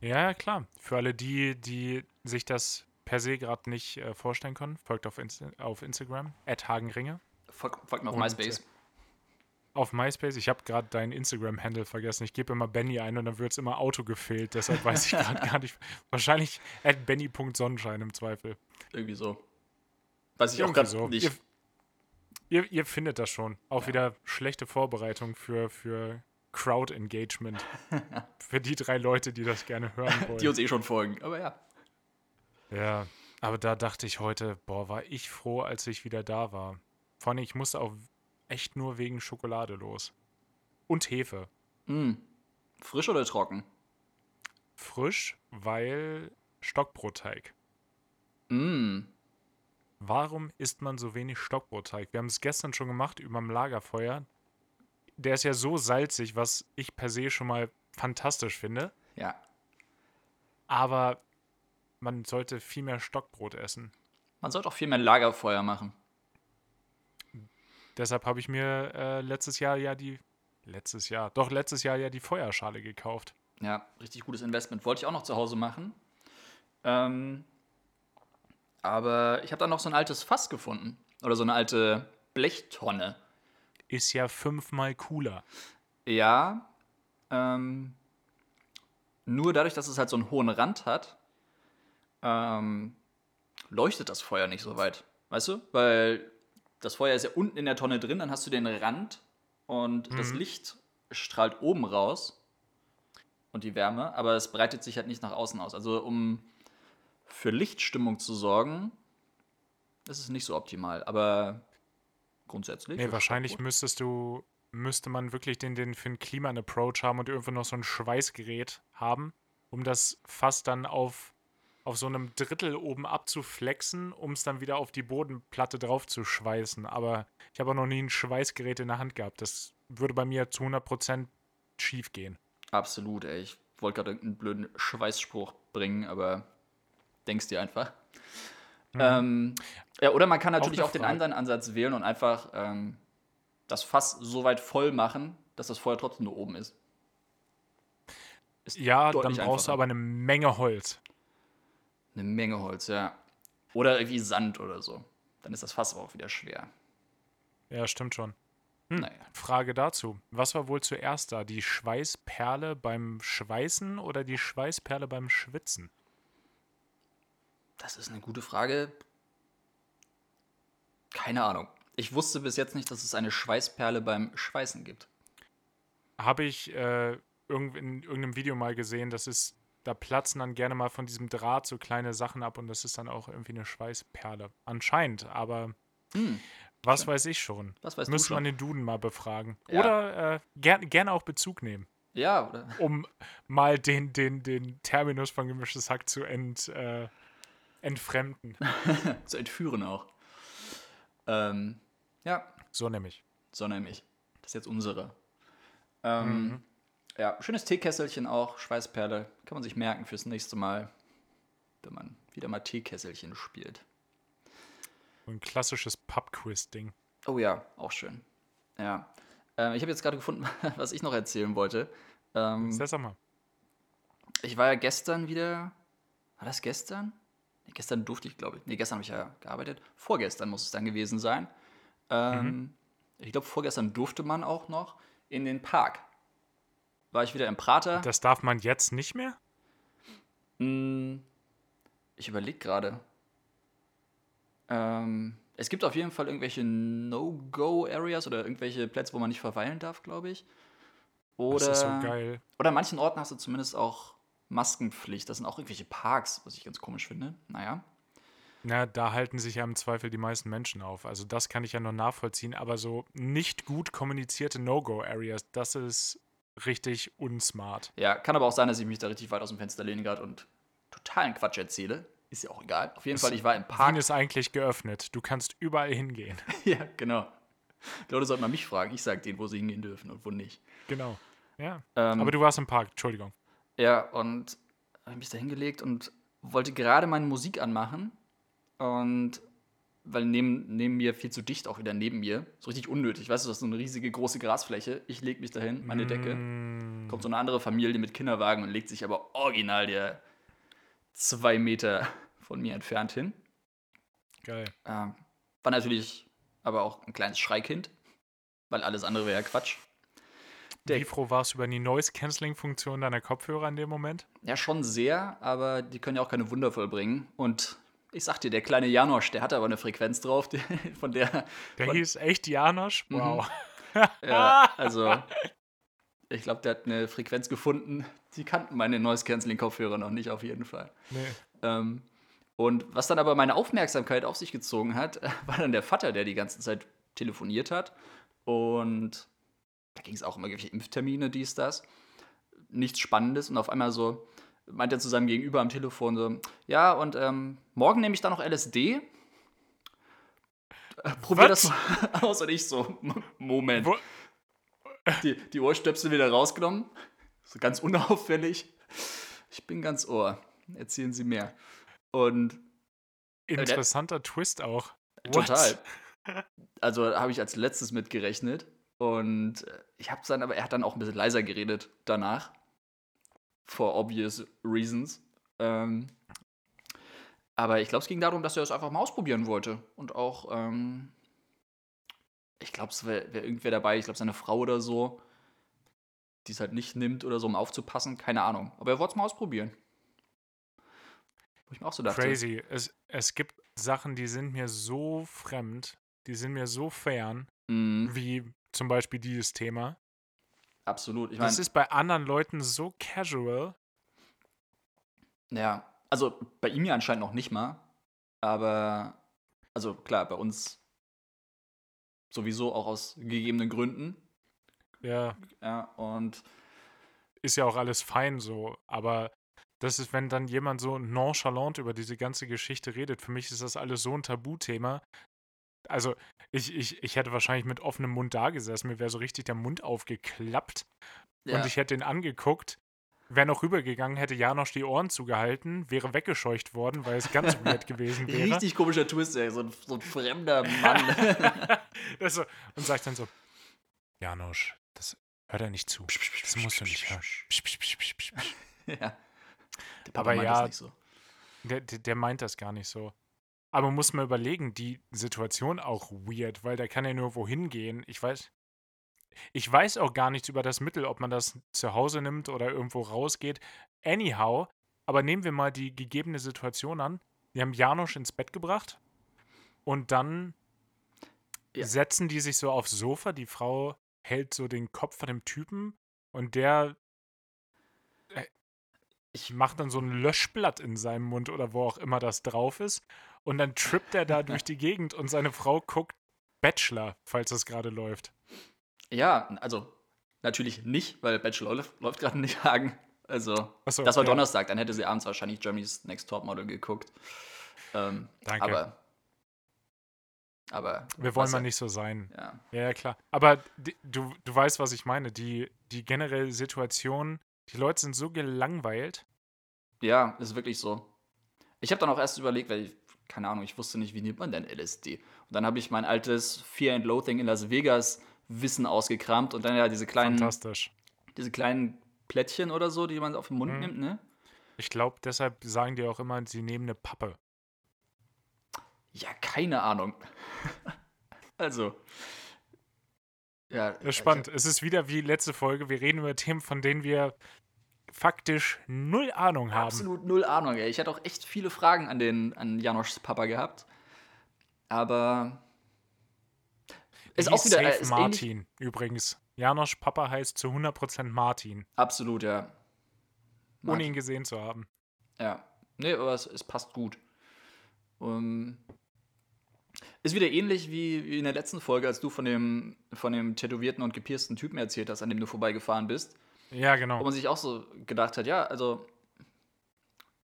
Ja, klar. Für alle die, die sich das per se gerade nicht äh, vorstellen können, folgt auf, Insta auf Instagram, Hagenringe. Folgt, mir auf MySpace. Äh, auf MySpace, ich habe gerade deinen Instagram-Handle vergessen. Ich gebe immer Benny ein und dann wird es immer Auto gefehlt. Deshalb weiß ich gerade gar nicht. Wahrscheinlich at benny.sonnenschein im Zweifel. Irgendwie so. Weiß ich Irgendwie auch gerade so. nicht. Ihr, ihr, ihr, findet das schon. Auch ja. wieder schlechte Vorbereitung für, für Crowd-Engagement. Für die drei Leute, die das gerne hören wollen. Die uns eh schon folgen, aber ja. Ja, aber da dachte ich heute, boah, war ich froh, als ich wieder da war. Vor allem, ich musste auch echt nur wegen Schokolade los. Und Hefe. Mm. Frisch oder trocken? Frisch, weil Stockbrotteig. Mm. Warum isst man so wenig Stockbrotteig? Wir haben es gestern schon gemacht über dem Lagerfeuer der ist ja so salzig, was ich per se schon mal fantastisch finde. Ja. Aber man sollte viel mehr Stockbrot essen. Man sollte auch viel mehr Lagerfeuer machen. Deshalb habe ich mir äh, letztes Jahr ja die. Letztes Jahr. Doch, letztes Jahr ja die Feuerschale gekauft. Ja, richtig gutes Investment. Wollte ich auch noch zu Hause machen. Ähm, aber ich habe da noch so ein altes Fass gefunden. Oder so eine alte Blechtonne ist ja fünfmal cooler. Ja. Ähm, nur dadurch, dass es halt so einen hohen Rand hat, ähm, leuchtet das Feuer nicht so weit. Weißt du? Weil das Feuer ist ja unten in der Tonne drin, dann hast du den Rand und mhm. das Licht strahlt oben raus und die Wärme, aber es breitet sich halt nicht nach außen aus. Also um für Lichtstimmung zu sorgen, ist es nicht so optimal. Aber grundsätzlich. Nee, wahrscheinlich müsstest du, müsste man wirklich den, den für einen Klima-Approach haben und irgendwo noch so ein Schweißgerät haben, um das fast dann auf, auf so einem Drittel oben abzuflexen, um es dann wieder auf die Bodenplatte drauf zu schweißen. Aber ich habe auch noch nie ein Schweißgerät in der Hand gehabt. Das würde bei mir zu 100% schief gehen. Absolut, ey. Ich wollte gerade irgendeinen blöden Schweißspruch bringen, aber denkst dir einfach. Mhm. Ähm, ja, oder man kann natürlich auch, auch den anderen Ansatz wählen und einfach ähm, das Fass so weit voll machen, dass das Feuer trotzdem nur oben ist. ist ja, dann brauchst einfacher. du aber eine Menge Holz. Eine Menge Holz, ja. Oder irgendwie Sand oder so. Dann ist das Fass auch wieder schwer. Ja, stimmt schon. Hm. Naja. Frage dazu. Was war wohl zuerst da? Die Schweißperle beim Schweißen oder die Schweißperle beim Schwitzen? Das ist eine gute Frage. Keine Ahnung. Ich wusste bis jetzt nicht, dass es eine Schweißperle beim Schweißen gibt. Habe ich äh, in irgendeinem Video mal gesehen, das ist da platzen dann gerne mal von diesem Draht so kleine Sachen ab und das ist dann auch irgendwie eine Schweißperle. Anscheinend, aber hm. was ja. weiß ich schon. Was weißt Müsste man den Duden mal befragen. Ja. Oder äh, gerne gern auch Bezug nehmen. Ja, oder? Um mal den, den, den Terminus von gemischtes Hack zu ent, äh, entfremden. zu entführen auch. Ähm, ja. So nämlich. So nämlich. Das ist jetzt unsere. Ähm, mhm. Ja, schönes Teekesselchen auch, Schweißperle. Kann man sich merken fürs nächste Mal, wenn man wieder mal Teekesselchen spielt. Ein klassisches Pub-Quiz-Ding. Oh ja, auch schön. Ja. Äh, ich habe jetzt gerade gefunden, was ich noch erzählen wollte. Ähm, Sag mal. Ich war ja gestern wieder. War das gestern? Nee, gestern durfte ich, glaube ich. Nee, gestern habe ich ja gearbeitet. Vorgestern muss es dann gewesen sein. Ähm, mhm. Ich glaube, vorgestern durfte man auch noch in den Park war ich wieder im Prater. Das darf man jetzt nicht mehr? Hm, ich überlege gerade. Ähm, es gibt auf jeden Fall irgendwelche No-Go-Areas oder irgendwelche Plätze, wo man nicht verweilen darf, glaube ich. Oder, das ist so geil. Oder an manchen Orten hast du zumindest auch Maskenpflicht. Das sind auch irgendwelche Parks, was ich ganz komisch finde. Naja. Na, da halten sich ja im Zweifel die meisten Menschen auf. Also das kann ich ja nur nachvollziehen. Aber so nicht gut kommunizierte No-Go-Areas, das ist richtig unsmart. Ja, kann aber auch sein, dass ich mich da richtig weit aus dem Fenster lehne gerade und totalen Quatsch erzähle. Ist ja auch egal. Auf jeden es, Fall, ich war im Park. Wien ist eigentlich geöffnet. Du kannst überall hingehen. ja, genau. Die Leute sollten mal mich fragen. Ich sage denen, wo sie hingehen dürfen und wo nicht. Genau. Ja. Ähm, aber du warst im Park, Entschuldigung. Ja, und habe mich da hingelegt und wollte gerade meine Musik anmachen. Und weil neben, neben mir viel zu dicht auch wieder neben mir. So richtig unnötig. Weißt du, das ist so eine riesige große Grasfläche. Ich lege mich dahin, meine Decke. Mm. Kommt so eine andere Familie mit Kinderwagen und legt sich aber original der zwei Meter von mir entfernt hin. Geil. Ähm, war natürlich aber auch ein kleines Schreikind, weil alles andere wäre ja Quatsch. Der Wie froh warst du über die Noise-Canceling-Funktion deiner Kopfhörer in dem Moment? Ja, schon sehr, aber die können ja auch keine Wunder vollbringen. Und ich sag dir, der kleine Janosch, der hatte aber eine Frequenz drauf, die, von der. Der von, hieß echt Janosch? Mhm. Wow. ja, also. Ich glaube, der hat eine Frequenz gefunden, die kannten meine Noise-Canceling-Kopfhörer noch nicht, auf jeden Fall. Nee. Ähm, und was dann aber meine Aufmerksamkeit auf sich gezogen hat, war dann der Vater, der die ganze Zeit telefoniert hat. Und da ging es auch immer irgendwelche Impftermine, dies, das. Nichts Spannendes. Und auf einmal so, meint er zu seinem Gegenüber am Telefon so, ja, und ähm, morgen nehme ich dann noch LSD. Äh, probier Was? das mal aus und ich so, Moment. Wo? Die, die Ohrstöpsel wieder rausgenommen, so ganz unauffällig. Ich bin ganz Ohr. Erzählen Sie mehr. Und äh, interessanter der, Twist auch. What? Total. Also habe ich als letztes mitgerechnet und äh, ich habe dann, aber er hat dann auch ein bisschen leiser geredet danach for obvious reasons. Ähm, aber ich glaube, es ging darum, dass er es einfach mal ausprobieren wollte. Und auch, ähm, ich glaube, es wäre wär irgendwer dabei, ich glaube, seine Frau oder so, die es halt nicht nimmt oder so, um aufzupassen. Keine Ahnung. Aber er wollte es mal ausprobieren. Wo ich mir auch so dachte. Crazy. Es, es gibt Sachen, die sind mir so fremd, die sind mir so fern, mm. wie zum Beispiel dieses Thema. Absolut. Ich mein, das ist bei anderen Leuten so casual. Ja, also bei ihm ja anscheinend noch nicht mal. Aber, also klar, bei uns sowieso auch aus gegebenen Gründen. Ja. Ja, und. Ist ja auch alles fein so, aber das ist, wenn dann jemand so nonchalant über diese ganze Geschichte redet. Für mich ist das alles so ein Tabuthema, also ich, ich, ich hätte wahrscheinlich mit offenem Mund da gesessen, mir wäre so richtig der Mund aufgeklappt ja. und ich hätte ihn angeguckt, wäre noch rübergegangen, hätte Janosch die Ohren zugehalten, wäre weggescheucht worden, weil es ganz weird gewesen wäre. Richtig komischer Twist, ey, so ein, so ein fremder Mann. so, und sagt dann so, Janosch, das hört er nicht zu. Das musst du nicht hören. ja. Der Aber ja, so. der, der meint das gar nicht so. Aber muss man überlegen, die Situation auch weird, weil der kann ja nur wohin gehen. Ich weiß, ich weiß auch gar nichts über das Mittel, ob man das zu Hause nimmt oder irgendwo rausgeht. Anyhow, aber nehmen wir mal die gegebene Situation an. Die haben Janosch ins Bett gebracht und dann ja. setzen die sich so aufs Sofa. Die Frau hält so den Kopf von dem Typen und der ich mache dann so ein Löschblatt in seinem Mund oder wo auch immer das drauf ist. Und dann trippt er da durch die Gegend und seine Frau guckt Bachelor, falls das gerade läuft. Ja, also natürlich nicht, weil Bachelor läuft, gerade nicht Hagen. Also, so, das war ja. Donnerstag, dann hätte sie abends wahrscheinlich Germany's Next Top Model geguckt. Ähm, Danke. Aber, aber wir wollen mal nicht so sein. Ja, ja klar. Aber die, du, du weißt, was ich meine. Die, die generelle Situation, die Leute sind so gelangweilt. Ja, ist wirklich so. Ich habe dann auch erst überlegt, weil ich, keine Ahnung, ich wusste nicht, wie nimmt man denn LSD? Und dann habe ich mein altes Fear and Loathing in Las Vegas Wissen ausgekramt und dann ja diese kleinen. Fantastisch. Diese kleinen Plättchen oder so, die man auf den Mund mhm. nimmt, ne? Ich glaube, deshalb sagen die auch immer, sie nehmen eine Pappe. Ja, keine Ahnung. also. Ja. Das ist spannend. Ich, es ist wieder wie letzte Folge. Wir reden über Themen, von denen wir faktisch null Ahnung haben. Absolut null Ahnung, ey. Ich hatte auch echt viele Fragen an den an Janoschs Papa gehabt. Aber ist auch wieder Safe ist Martin übrigens. Janosch Papa heißt zu 100% Martin. Absolut, ja. Martin. Ohne ihn gesehen zu haben. Ja. Nee, aber es, es passt gut. Um, ist wieder ähnlich wie, in der letzten Folge, als du von dem, von dem tätowierten und gepiersten Typen erzählt hast, an dem du vorbeigefahren bist. Ja, genau. Wo man sich auch so gedacht hat, ja, also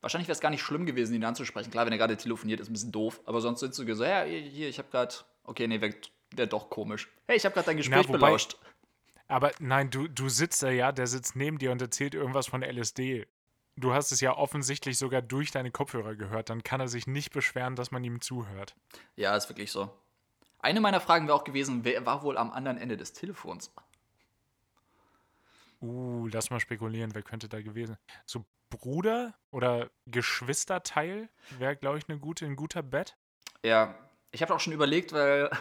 wahrscheinlich wäre es gar nicht schlimm gewesen, ihn anzusprechen. Klar, wenn er gerade telefoniert, ist ein bisschen doof, aber sonst sind du so, ja, hier, ich habe gerade, okay, nee, wäre wär doch komisch. Hey, ich habe gerade dein Gespräch Na, wobei, belauscht. Aber nein, du, du sitzt da ja, der sitzt neben dir und erzählt irgendwas von LSD. Du hast es ja offensichtlich sogar durch deine Kopfhörer gehört. Dann kann er sich nicht beschweren, dass man ihm zuhört. Ja, ist wirklich so. Eine meiner Fragen wäre auch gewesen, wer war wohl am anderen Ende des Telefons? Uh, lass mal spekulieren, wer könnte da gewesen sein? So Bruder oder Geschwisterteil wäre, glaube ich, eine gute, ein guter Bett. Ja, ich habe auch schon überlegt, weil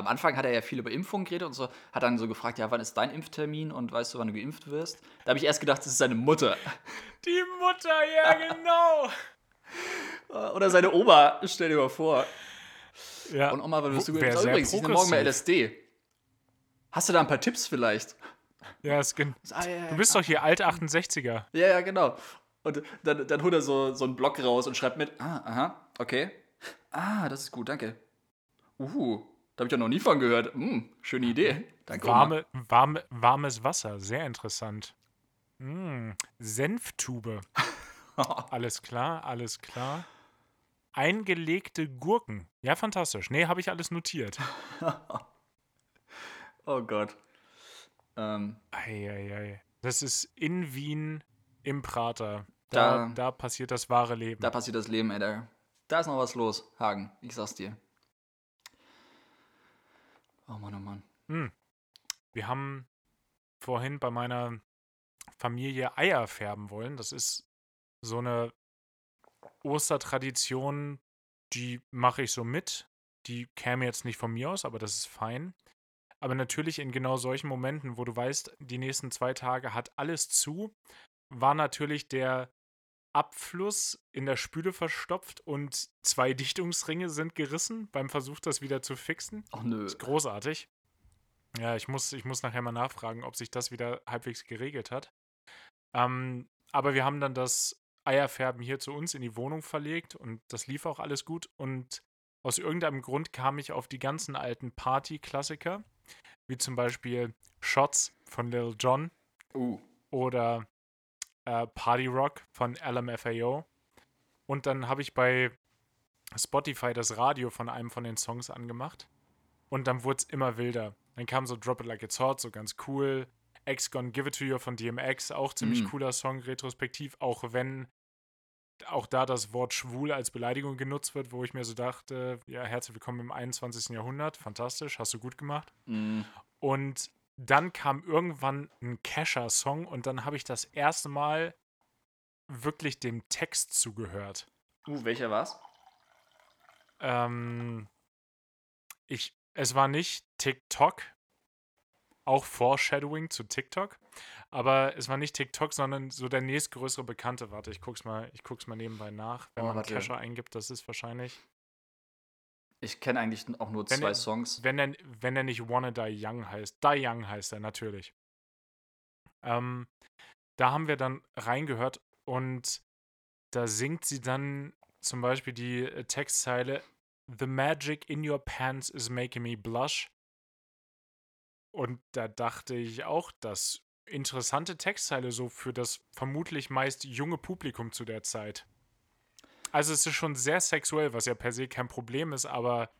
am Anfang hat er ja viel über Impfungen geredet und so, hat dann so gefragt, ja, wann ist dein Impftermin und weißt du, wann du geimpft wirst? Da habe ich erst gedacht, das ist seine Mutter. Die Mutter, ja, genau. Oder seine Oma, stell dir mal vor. Ja. Und Oma, wann wirst du geimpft? Übrigens, ich nehme morgen mal LSD. Hast du da ein paar Tipps vielleicht? Ja, es ah, ja, ja, du bist doch hier alt 68er. Ja, ja, genau. Und dann, dann holt er so, so einen Block raus und schreibt mit, ah, aha, okay. Ah, das ist gut, danke. Uh, da habe ich ja noch nie von gehört. Hm, schöne Idee. Danke, Warme, warme, warmes Wasser, sehr interessant. Hm, Senftube. alles klar, alles klar. Eingelegte Gurken. Ja, fantastisch. Nee, habe ich alles notiert. oh Gott. Ähm, Eieiei. Das ist in Wien im Prater. Da, da, da, passiert das wahre Leben. Da passiert das Leben, ey. Da, da ist noch was los, Hagen. Ich sag's dir. Oh Mann, oh Mann. Hm. Wir haben vorhin bei meiner Familie Eier färben wollen. Das ist so eine Ostertradition, die mache ich so mit. Die käme jetzt nicht von mir aus, aber das ist fein. Aber natürlich in genau solchen Momenten, wo du weißt, die nächsten zwei Tage hat alles zu, war natürlich der Abfluss in der Spüle verstopft und zwei Dichtungsringe sind gerissen beim Versuch, das wieder zu fixen. Ach nö. Das ist großartig. Ja, ich muss, ich muss nachher mal nachfragen, ob sich das wieder halbwegs geregelt hat. Ähm, aber wir haben dann das Eierfärben hier zu uns in die Wohnung verlegt und das lief auch alles gut. Und aus irgendeinem Grund kam ich auf die ganzen alten Party-Klassiker, wie zum Beispiel Shots von Lil Jon uh. oder äh, Party Rock von LMFAO. Und dann habe ich bei Spotify das Radio von einem von den Songs angemacht. Und dann wurde es immer wilder. Dann kam so Drop It Like It's Hot, so ganz cool. X Gone Give It To You von DMX, auch ziemlich mm. cooler Song, retrospektiv, auch wenn auch da das Wort schwul als Beleidigung genutzt wird, wo ich mir so dachte, ja, herzlich willkommen im 21. Jahrhundert, fantastisch, hast du gut gemacht. Mm. Und dann kam irgendwann ein Kesha-Song und dann habe ich das erste Mal wirklich dem Text zugehört. Uh, welcher war's? Ähm, ich, es war nicht TikTok, auch Foreshadowing zu TikTok, aber es war nicht TikTok, sondern so der nächstgrößere Bekannte. Warte, ich guck's mal, ich guck's mal nebenbei nach. Wenn oh, man warte. Kesha eingibt, das ist wahrscheinlich ich kenne eigentlich auch nur wenn zwei er, Songs. Wenn er, wenn er nicht Wanna Die Young heißt. Die Young heißt er natürlich. Ähm, da haben wir dann reingehört und da singt sie dann zum Beispiel die äh, Textzeile The magic in your pants is making me blush. Und da dachte ich auch, dass interessante Textzeile so für das vermutlich meist junge Publikum zu der Zeit. Also es ist schon sehr sexuell, was ja per se kein Problem ist, aber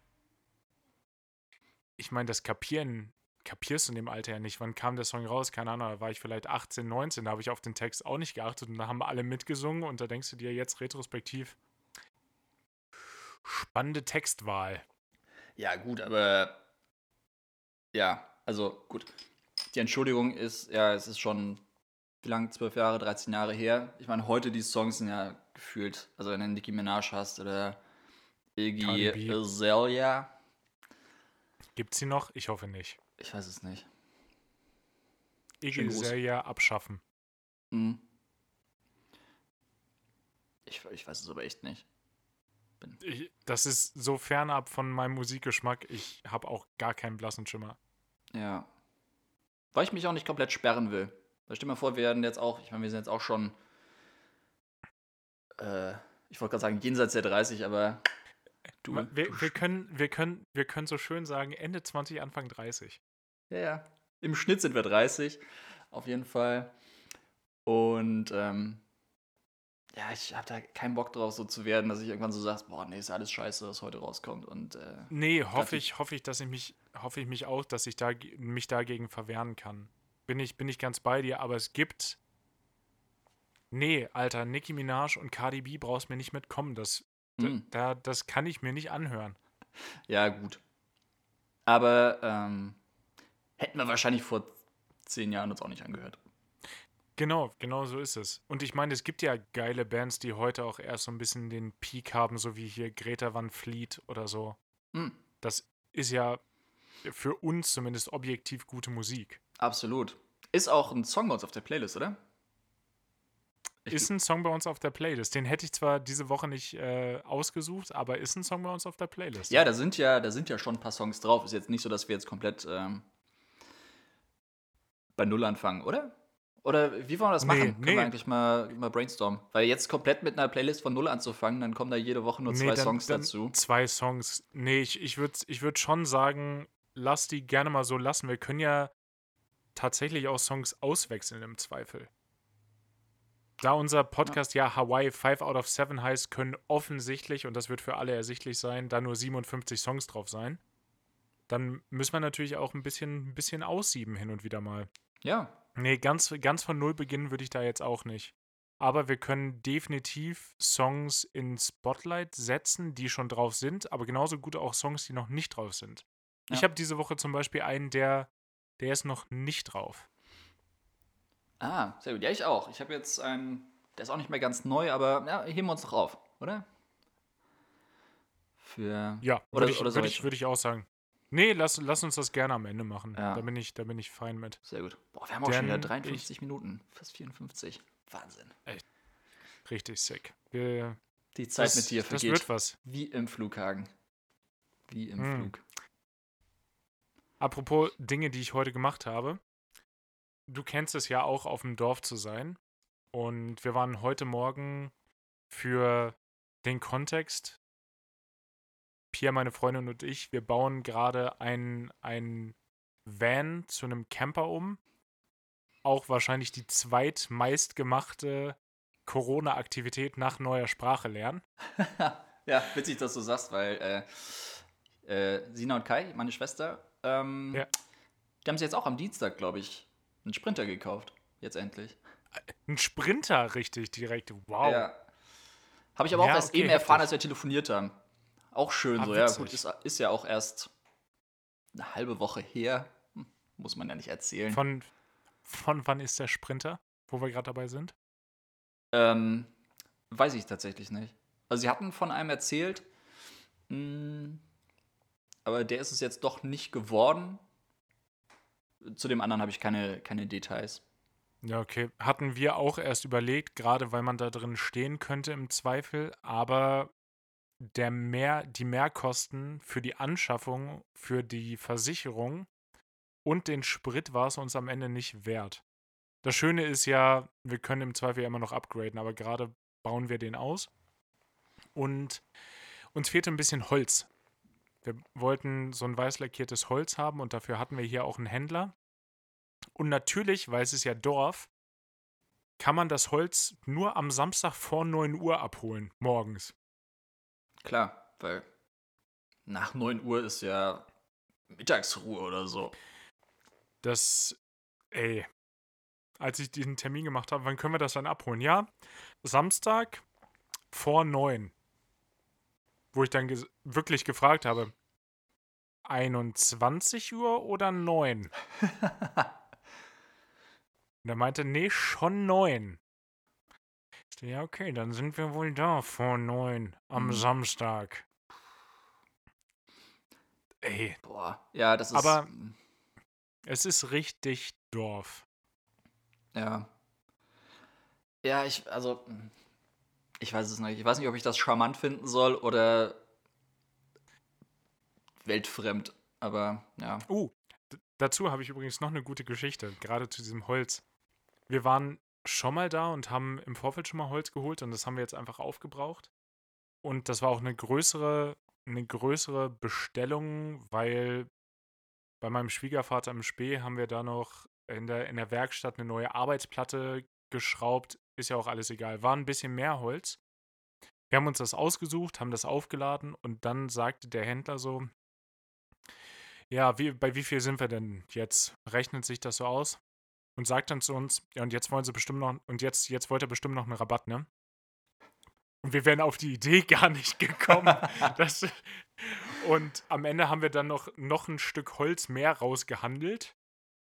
ich meine, das Kapieren kapierst du in dem Alter ja nicht. Wann kam der Song raus? Keine Ahnung, da war ich vielleicht 18, 19, da habe ich auf den Text auch nicht geachtet und da haben alle mitgesungen und da denkst du dir jetzt retrospektiv, spannende Textwahl. Ja, gut, aber ja, also gut. Die Entschuldigung ist, ja, es ist schon, wie lang, 12 Jahre, 13 Jahre her. Ich meine, heute die Songs sind ja gefühlt, also wenn du Nicki Minaj hast oder Iggy Azalea. Gibt sie noch? Ich hoffe nicht. Ich weiß es nicht. Iggy Azalea abschaffen. Hm. Ich, ich weiß es aber echt nicht. Ich, das ist so fernab von meinem Musikgeschmack. Ich habe auch gar keinen blassen Schimmer. Ja. Weil ich mich auch nicht komplett sperren will. Weil stell dir mal vor, wir werden jetzt auch, ich meine, wir sind jetzt auch schon, äh, ich wollte gerade sagen, jenseits der 30, aber du, wir, du wir, können, wir, können, wir können so schön sagen, Ende 20, Anfang 30. Ja, ja. Im Schnitt sind wir 30, auf jeden Fall. Und ähm, ja, ich habe da keinen Bock drauf, so zu werden, dass ich irgendwann so sage, boah, nee, ist alles scheiße, was heute rauskommt. Und, äh, nee, hoffe ich, hoffe ich, dass ich mich, hoffe ich mich auch, dass ich da, mich dagegen verwehren kann. Bin ich, bin ich ganz bei dir, aber es gibt. Nee, Alter, Nicki Minaj und Cardi B brauchst mir nicht mitkommen. Das, hm. da, das kann ich mir nicht anhören. Ja, gut. Aber ähm, hätten wir wahrscheinlich vor zehn Jahren uns auch nicht angehört. Genau, genau so ist es. Und ich meine, es gibt ja geile Bands, die heute auch erst so ein bisschen den Peak haben, so wie hier Greta Van Fleet oder so. Mhm. Das ist ja für uns zumindest objektiv gute Musik. Absolut. Ist auch ein Song bei uns auf der Playlist, oder? Ist ein Song bei uns auf der Playlist. Den hätte ich zwar diese Woche nicht äh, ausgesucht, aber ist ein Song bei uns auf der Playlist. Ja, da sind ja, da sind ja schon ein paar Songs drauf. Ist jetzt nicht so, dass wir jetzt komplett ähm, bei Null anfangen, oder? Oder wie wollen wir das machen? Nee, Können wir eigentlich mal, mal brainstormen? Weil jetzt komplett mit einer Playlist von Null anzufangen, dann kommen da jede Woche nur nee, zwei dann, Songs dann dazu. Zwei Songs. Nee, ich, ich würde ich würd schon sagen, lass die gerne mal so lassen. Wir können ja tatsächlich auch Songs auswechseln im Zweifel. Da unser Podcast ja, ja Hawaii 5 out of 7 heißt, können offensichtlich, und das wird für alle ersichtlich sein, da nur 57 Songs drauf sein. Dann müssen wir natürlich auch ein bisschen, ein bisschen aussieben hin und wieder mal. Ja, Nee, ganz, ganz von Null beginnen würde ich da jetzt auch nicht. Aber wir können definitiv Songs in Spotlight setzen, die schon drauf sind, aber genauso gut auch Songs, die noch nicht drauf sind. Ja. Ich habe diese Woche zum Beispiel einen, der, der ist noch nicht drauf. Ah, sehr gut. Ja, ich auch. Ich habe jetzt einen, der ist auch nicht mehr ganz neu, aber ja, heben wir uns doch auf, oder? Für. Ja, würde ich, würd ich, würd ich auch sagen. Nee, lass, lass uns das gerne am Ende machen. Ja. Da, bin ich, da bin ich fein mit. Sehr gut. Boah, wir haben auch Denn schon wieder 53 ich, Minuten. Fast 54. Wahnsinn. Echt. Richtig sick. Wir, Die Zeit das, mit dir vergeht. Das wird was. Wie im Flughagen. Wie im hm. Flug. Apropos Dinge, die ich heute gemacht habe. Du kennst es ja auch, auf dem Dorf zu sein. Und wir waren heute Morgen für den Kontext Pia, meine Freundin und ich, wir bauen gerade ein, ein Van zu einem Camper um. Auch wahrscheinlich die zweitmeistgemachte Corona-Aktivität nach neuer Sprache lernen. ja, witzig, dass du sagst, weil äh, äh, Sina und Kai, meine Schwester, ähm, ja. die haben sich jetzt auch am Dienstag, glaube ich, einen Sprinter gekauft. Jetzt endlich. Ein Sprinter, richtig, direkt. Wow. Ja. Habe ich aber ja, auch erst okay, eben erfahren, als wir telefoniert haben. Auch schön ah, so, witzig. ja. Gut, ist, ist ja auch erst eine halbe Woche her. Hm, muss man ja nicht erzählen. Von, von wann ist der Sprinter, wo wir gerade dabei sind? Ähm, weiß ich tatsächlich nicht. Also, sie hatten von einem erzählt, mh, hm, aber der ist es jetzt doch nicht geworden. Zu dem anderen habe ich keine, keine Details. Ja, okay. Hatten wir auch erst überlegt, gerade weil man da drin stehen könnte im Zweifel, aber der Mehr, die Mehrkosten für die Anschaffung, für die Versicherung und den Sprit war es uns am Ende nicht wert. Das Schöne ist ja, wir können im Zweifel ja immer noch upgraden, aber gerade bauen wir den aus. Und uns fehlte ein bisschen Holz. Wir wollten so ein weiß lackiertes Holz haben und dafür hatten wir hier auch einen Händler. Und natürlich, weil es ist ja Dorf, kann man das Holz nur am Samstag vor 9 Uhr abholen, morgens. Klar, weil nach 9 Uhr ist ja Mittagsruhe oder so. Das, ey, als ich diesen Termin gemacht habe, wann können wir das dann abholen? Ja, Samstag vor 9. Wo ich dann ge wirklich gefragt habe, 21 Uhr oder 9? Und er meinte, nee, schon 9. Ich dachte, ja, okay, dann sind wir wohl da vor 9 am mhm. Samstag. Ey. Boah, ja, das ist. Aber es ist richtig Dorf. Ja. Ja, ich, also, ich weiß es nicht. Ich weiß nicht, ob ich das charmant finden soll oder weltfremd, aber ja. Uh, dazu habe ich übrigens noch eine gute Geschichte, gerade zu diesem Holz. Wir waren schon mal da und haben im Vorfeld schon mal Holz geholt und das haben wir jetzt einfach aufgebraucht. Und das war auch eine größere, eine größere Bestellung, weil bei meinem Schwiegervater im Spee haben wir da noch in der, in der Werkstatt eine neue Arbeitsplatte geschraubt. Ist ja auch alles egal. War ein bisschen mehr Holz. Wir haben uns das ausgesucht, haben das aufgeladen und dann sagte der Händler so: Ja, wie, bei wie viel sind wir denn jetzt? Rechnet sich das so aus? Und sagt dann zu uns: Ja, und jetzt wollen sie bestimmt noch, und jetzt, jetzt wollt ihr bestimmt noch einen Rabatt, ne? Und wir wären auf die Idee gar nicht gekommen. dass, und am Ende haben wir dann noch, noch ein Stück Holz mehr rausgehandelt.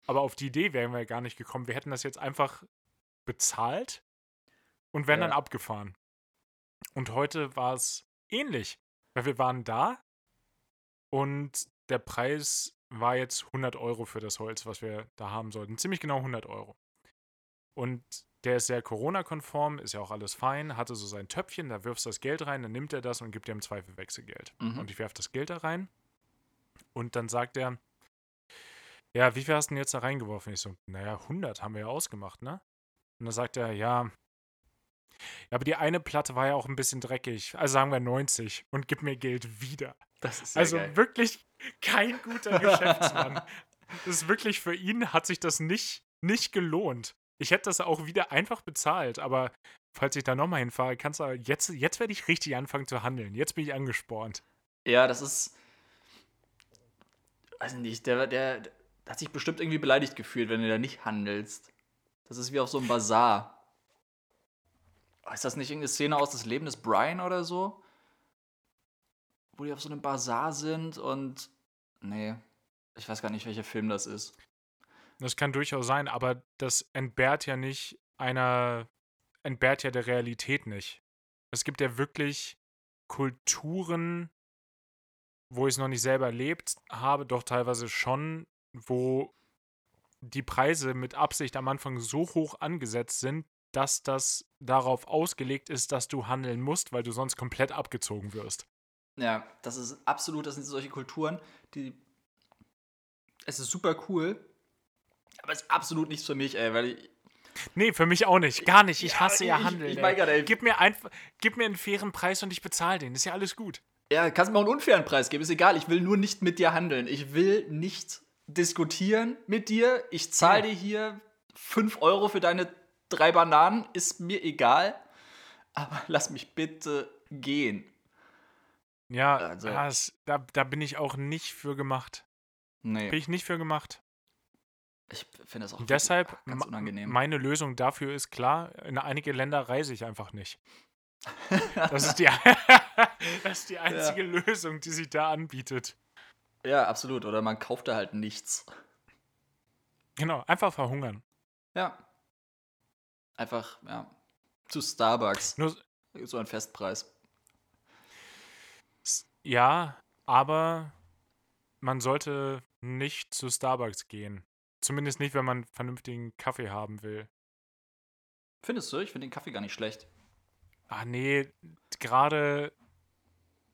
Aber auf die Idee wären wir gar nicht gekommen. Wir hätten das jetzt einfach bezahlt und wären ja. dann abgefahren. Und heute war es ähnlich. Weil wir waren da und der Preis war jetzt 100 Euro für das Holz, was wir da haben sollten. Ziemlich genau 100 Euro. Und der ist sehr Corona-konform, ist ja auch alles fein, hatte so sein Töpfchen, da wirfst du das Geld rein, dann nimmt er das und gibt dir im Zweifel Wechselgeld. Mhm. Und ich werfe das Geld da rein und dann sagt er, ja, wie viel hast du denn jetzt da reingeworfen? Ich so, naja, 100 haben wir ja ausgemacht, ne? Und dann sagt er, ja, ja, aber die eine Platte war ja auch ein bisschen dreckig. Also sagen wir 90 und gib mir Geld wieder. Das ist also geil. wirklich kein guter Geschäftsmann. das ist wirklich für ihn hat sich das nicht, nicht gelohnt. Ich hätte das auch wieder einfach bezahlt, aber falls ich da nochmal hinfahre, kannst du jetzt, jetzt werde ich richtig anfangen zu handeln. Jetzt bin ich angespornt. Ja, das ist. Weiß nicht, der, der, der hat sich bestimmt irgendwie beleidigt gefühlt, wenn du da nicht handelst. Das ist wie auf so einem Bazar. Ist das nicht irgendeine Szene aus das Leben des Brian oder so? Wo die auf so einem Bazar sind und. Nee. Ich weiß gar nicht, welcher Film das ist. Das kann durchaus sein, aber das entbehrt ja nicht einer, entbehrt ja der Realität nicht. Es gibt ja wirklich Kulturen, wo ich es noch nicht selber erlebt habe, doch teilweise schon, wo die Preise mit Absicht am Anfang so hoch angesetzt sind, dass das darauf ausgelegt ist, dass du handeln musst, weil du sonst komplett abgezogen wirst. Ja, das ist absolut, das sind solche Kulturen, die. Es ist super cool, aber es ist absolut nichts für mich, ey, weil ich. Nee, für mich auch nicht. Gar nicht. Ich hasse ja, Handeln. Ich, ich mein grad. Gib, mir einfach, gib mir einen fairen Preis und ich bezahle den. Ist ja alles gut. Ja, kannst mir auch einen unfairen Preis geben. Ist egal. Ich will nur nicht mit dir handeln. Ich will nicht diskutieren mit dir. Ich zahle ja. dir hier 5 Euro für deine drei Bananen. Ist mir egal. Aber lass mich bitte gehen. Ja, also. das, da, da bin ich auch nicht für gemacht. Nee. Bin ich nicht für gemacht. Ich finde das auch Deshalb ganz unangenehm. Meine Lösung dafür ist klar, in einige Länder reise ich einfach nicht. Das ist die, das ist die einzige ja. Lösung, die sich da anbietet. Ja, absolut. Oder man kauft da halt nichts. Genau, einfach verhungern. Ja. Einfach, ja. Zu Starbucks. Nur so ein Festpreis. Ja, aber man sollte nicht zu Starbucks gehen. Zumindest nicht, wenn man vernünftigen Kaffee haben will. Findest du? Ich finde den Kaffee gar nicht schlecht. Ah, nee, gerade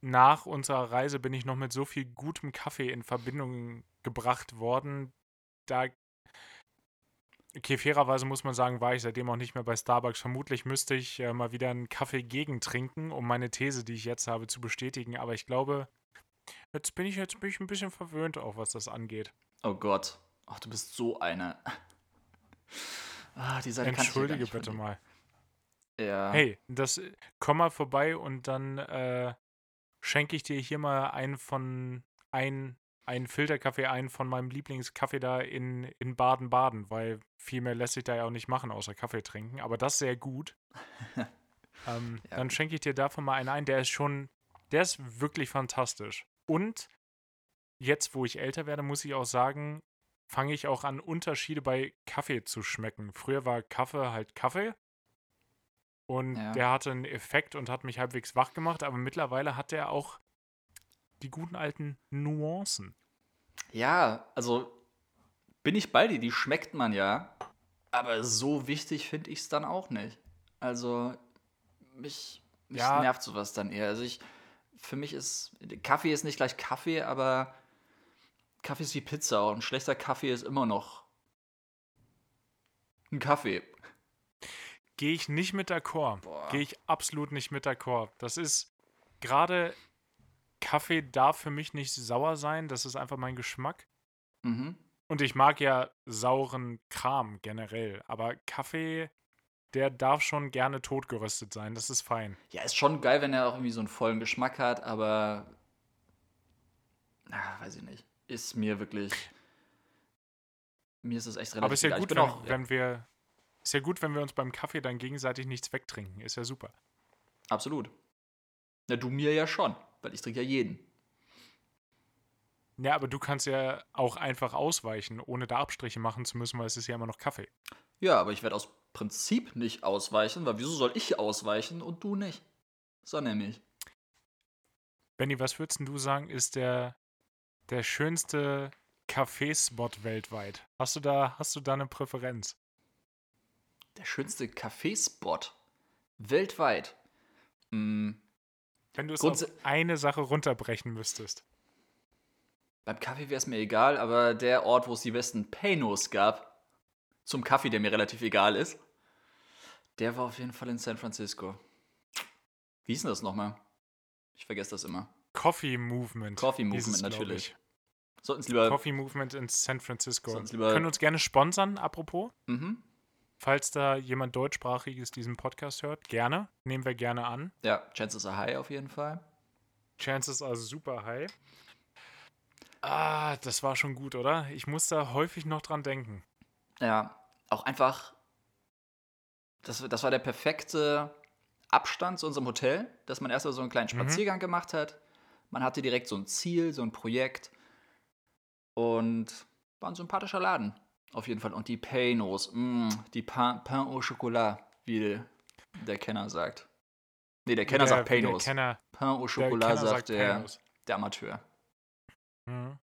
nach unserer Reise bin ich noch mit so viel gutem Kaffee in Verbindung gebracht worden. Da. Okay, fairerweise muss man sagen, war ich seitdem auch nicht mehr bei Starbucks. Vermutlich müsste ich äh, mal wieder einen Kaffee gegentrinken, um meine These, die ich jetzt habe, zu bestätigen. Aber ich glaube, jetzt bin ich jetzt bin ich ein bisschen verwöhnt, auch was das angeht. Oh Gott. Ach, du bist so eine. ah, die Seite Entschuldige bitte mal. Ja. Hey, das komm mal vorbei und dann äh, schenke ich dir hier mal einen von ein einen Filterkaffee ein von meinem Lieblingskaffee da in, in Baden-Baden, weil viel mehr lässt sich da ja auch nicht machen, außer Kaffee trinken. Aber das sehr gut. ähm, ja. Dann schenke ich dir davon mal einen ein. Der ist schon, der ist wirklich fantastisch. Und jetzt, wo ich älter werde, muss ich auch sagen, fange ich auch an, Unterschiede bei Kaffee zu schmecken. Früher war Kaffee halt Kaffee. Und ja. der hatte einen Effekt und hat mich halbwegs wach gemacht, aber mittlerweile hat der auch die guten alten Nuancen. Ja, also bin ich bei dir, die schmeckt man ja. Aber so wichtig finde ich es dann auch nicht. Also mich, mich ja. nervt sowas dann eher. Also ich, für mich ist, Kaffee ist nicht gleich Kaffee, aber Kaffee ist wie Pizza und ein schlechter Kaffee ist immer noch ein Kaffee. Gehe ich nicht mit d'accord. Gehe ich absolut nicht mit d'accord. Das ist gerade Kaffee darf für mich nicht sauer sein. Das ist einfach mein Geschmack. Mhm. Und ich mag ja sauren Kram generell. Aber Kaffee, der darf schon gerne totgeröstet sein. Das ist fein. Ja, ist schon geil, wenn er auch irgendwie so einen vollen Geschmack hat. Aber, na, weiß ich nicht. Ist mir wirklich. Mir ist es echt relativ Aber ist ja gut, wenn, auch, wenn wir. Ist ja gut, wenn wir uns beim Kaffee dann gegenseitig nichts wegtrinken. Ist ja super. Absolut. Na, du mir ja schon weil ich trinke ja jeden. Ja, aber du kannst ja auch einfach ausweichen, ohne da Abstriche machen zu müssen, weil es ist ja immer noch Kaffee. Ja, aber ich werde aus Prinzip nicht ausweichen, weil wieso soll ich ausweichen und du nicht? So nämlich. Benny, was würdest du sagen, ist der, der schönste Kaffeespot weltweit? Hast du da, hast du da eine Präferenz? Der schönste Kaffeespot weltweit? Hm, wenn du es auf eine Sache runterbrechen müsstest. Beim Kaffee wäre es mir egal, aber der Ort, wo es die besten Paynos gab, zum Kaffee, der mir relativ egal ist, der war auf jeden Fall in San Francisco. Wie hieß denn das nochmal? Ich vergesse das immer. Coffee Movement. Coffee Movement, natürlich. Sollten lieber. Coffee Movement in San Francisco. Können uns gerne sponsern, apropos. Mhm. Falls da jemand deutschsprachiges diesen Podcast hört, gerne. Nehmen wir gerne an. Ja, Chances are high auf jeden Fall. Chances are super high. Ah, das war schon gut, oder? Ich muss da häufig noch dran denken. Ja, auch einfach, das, das war der perfekte Abstand zu unserem Hotel, dass man erstmal so einen kleinen mhm. Spaziergang mhm. gemacht hat. Man hatte direkt so ein Ziel, so ein Projekt und war ein sympathischer Laden. Auf jeden Fall. Und die Paynos, mm, die Pain, Pain au Chocolat, wie der Kenner sagt. Nee, der Kenner der, sagt Paynos. Kenner, Pain au Chocolat sagt, sagt der, der Amateur. Mhm.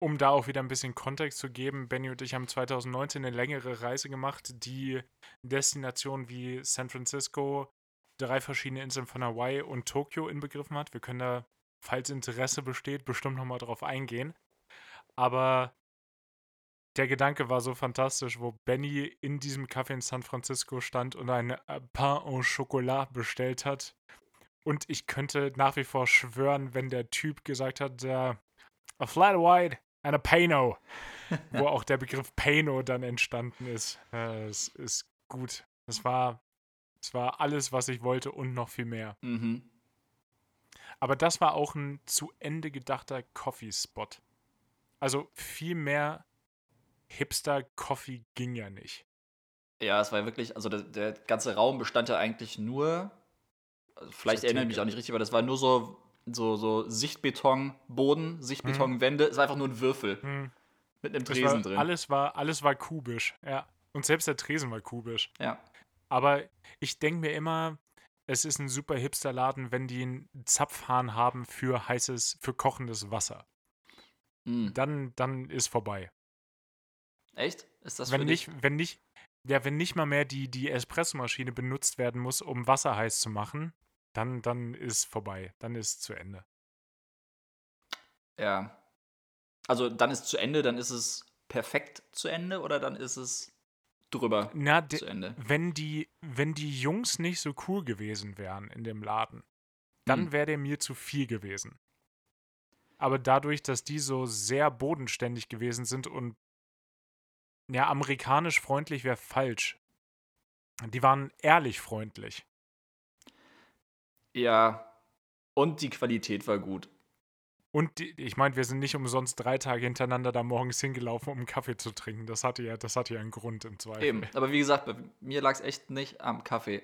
Um da auch wieder ein bisschen Kontext zu geben, Benny und ich haben 2019 eine längere Reise gemacht, die Destinationen wie San Francisco, drei verschiedene Inseln von Hawaii und Tokio inbegriffen hat. Wir können da, falls Interesse besteht, bestimmt nochmal drauf eingehen. Aber der Gedanke war so fantastisch, wo Benny in diesem Café in San Francisco stand und ein äh, Pain au Chocolat bestellt hat. Und ich könnte nach wie vor schwören, wenn der Typ gesagt hat, uh, a flat white and a Pano, wo auch der Begriff Pano dann entstanden ist. Es uh, ist gut. Es war, es war alles, was ich wollte und noch viel mehr. Mhm. Aber das war auch ein zu Ende gedachter Coffee-Spot. Also viel mehr Hipster-Coffee ging ja nicht. Ja, es war wirklich, also der, der ganze Raum bestand ja eigentlich nur, also vielleicht erinnere ich mich auch nicht richtig, aber das war nur so, so, so Sichtbetonboden, Sichtbetonwände, hm. es war einfach nur ein Würfel hm. mit einem Tresen war, drin. Alles war, alles war kubisch, ja. Und selbst der Tresen war kubisch. Ja. Aber ich denke mir immer, es ist ein super Hipster-Laden, wenn die einen Zapfhahn haben für heißes, für kochendes Wasser. Mm. Dann, dann ist vorbei. Echt? Ist das wenn für nicht, dich? wenn nicht, ja, wenn nicht mal mehr die, die Espressomaschine benutzt werden muss, um Wasser heiß zu machen, dann, dann ist vorbei. Dann ist zu Ende. Ja. Also dann ist zu Ende, dann ist es perfekt zu Ende oder dann ist es drüber Na, zu Ende. Wenn die, wenn die Jungs nicht so cool gewesen wären in dem Laden, dann hm. wäre der mir zu viel gewesen. Aber dadurch, dass die so sehr bodenständig gewesen sind und ja, amerikanisch freundlich wäre falsch. Die waren ehrlich freundlich. Ja, und die Qualität war gut. Und die, ich meine, wir sind nicht umsonst drei Tage hintereinander da morgens hingelaufen, um einen Kaffee zu trinken. Das hatte ja, das hatte ja einen Grund im Zweifel. Eben, aber wie gesagt, bei mir lag es echt nicht am Kaffee.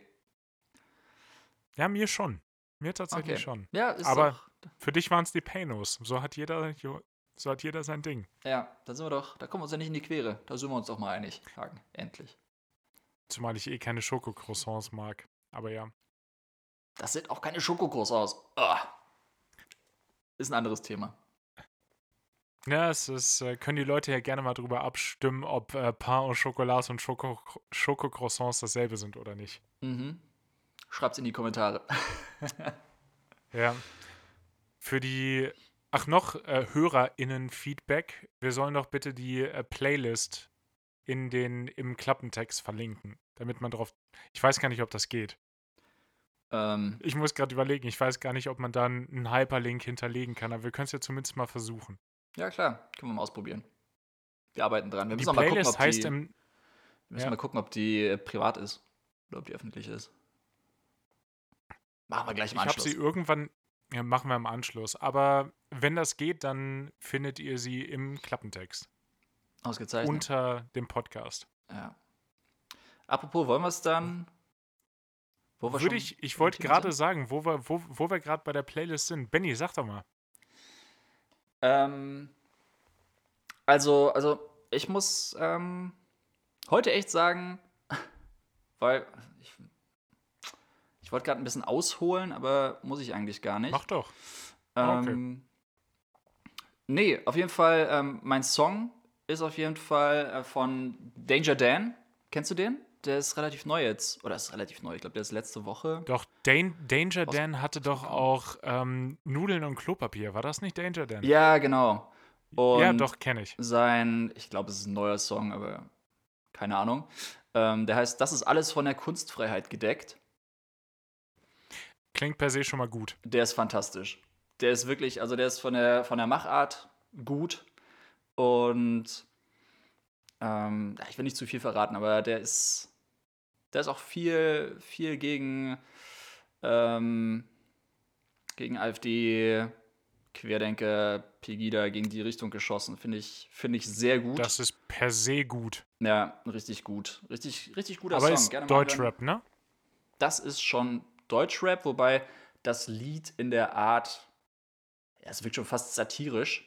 Ja, mir schon. Mir tatsächlich okay. schon. Ja, ist Aber für dich waren es die Paynos. So hat jeder, so hat jeder sein Ding. Ja, da sind wir doch, da kommen wir uns ja nicht in die Quere. Da sind wir uns doch mal einig. Hagen, endlich. Zumal ich eh keine Schokocroissants mag. Aber ja. Das sind auch keine Schokocroissants. Oh. Ist ein anderes Thema. Ja, es ist, äh, können die Leute ja gerne mal drüber abstimmen, ob äh, Pain au Chocolat und Schoko, Schokocroissants dasselbe sind oder nicht. Mhm. Schreibt's in die Kommentare. ja. Für die, ach noch, äh, HörerInnen-Feedback. Wir sollen doch bitte die äh, Playlist in den, im Klappentext verlinken, damit man drauf. Ich weiß gar nicht, ob das geht. Ähm, ich muss gerade überlegen, ich weiß gar nicht, ob man dann einen Hyperlink hinterlegen kann, aber wir können es ja zumindest mal versuchen. Ja, klar, können wir mal ausprobieren. Wir arbeiten dran. Wir die müssen Playlist mal gucken, ob heißt die, im, wir müssen ja. mal gucken, ob die äh, privat ist oder ob die öffentlich ist. Machen wir gleich Anschluss. Ich habe sie irgendwann, ja, machen wir im Anschluss. Aber wenn das geht, dann findet ihr sie im Klappentext. Ausgezeichnet. Unter dem Podcast. Ja. Apropos, wollen wir es dann wo wir Würde ich, ich wollte gerade sagen, wo wir, wo, wo wir gerade bei der Playlist sind. Benny, sag doch mal. Ähm, also, also ich muss ähm, heute echt sagen, weil ich, ich wollte gerade ein bisschen ausholen, aber muss ich eigentlich gar nicht. Mach doch. Ähm, okay. Nee, auf jeden Fall, ähm, mein Song ist auf jeden Fall äh, von Danger Dan. Kennst du den? der ist relativ neu jetzt. Oder ist relativ neu. Ich glaube, der ist letzte Woche. Doch, Dan Danger Dan hatte doch auch ähm, Nudeln und Klopapier. War das nicht Danger Dan? Ja, genau. Und ja, doch, kenne ich. Sein, ich glaube, es ist ein neuer Song, aber keine Ahnung. Ähm, der heißt, das ist alles von der Kunstfreiheit gedeckt. Klingt per se schon mal gut. Der ist fantastisch. Der ist wirklich, also der ist von der, von der Machart gut. Und ähm, ich will nicht zu viel verraten, aber der ist da ist auch viel, viel gegen, ähm, gegen AfD, Querdenker, Pegida gegen die Richtung geschossen. Finde ich, find ich sehr gut. Das ist per se gut. Ja, richtig gut. Richtig, richtig guter Aber Song. Ist Gerne Deutschrap, ne? Das ist schon Deutschrap, wobei das Lied in der Art, ja, es wirkt schon fast satirisch.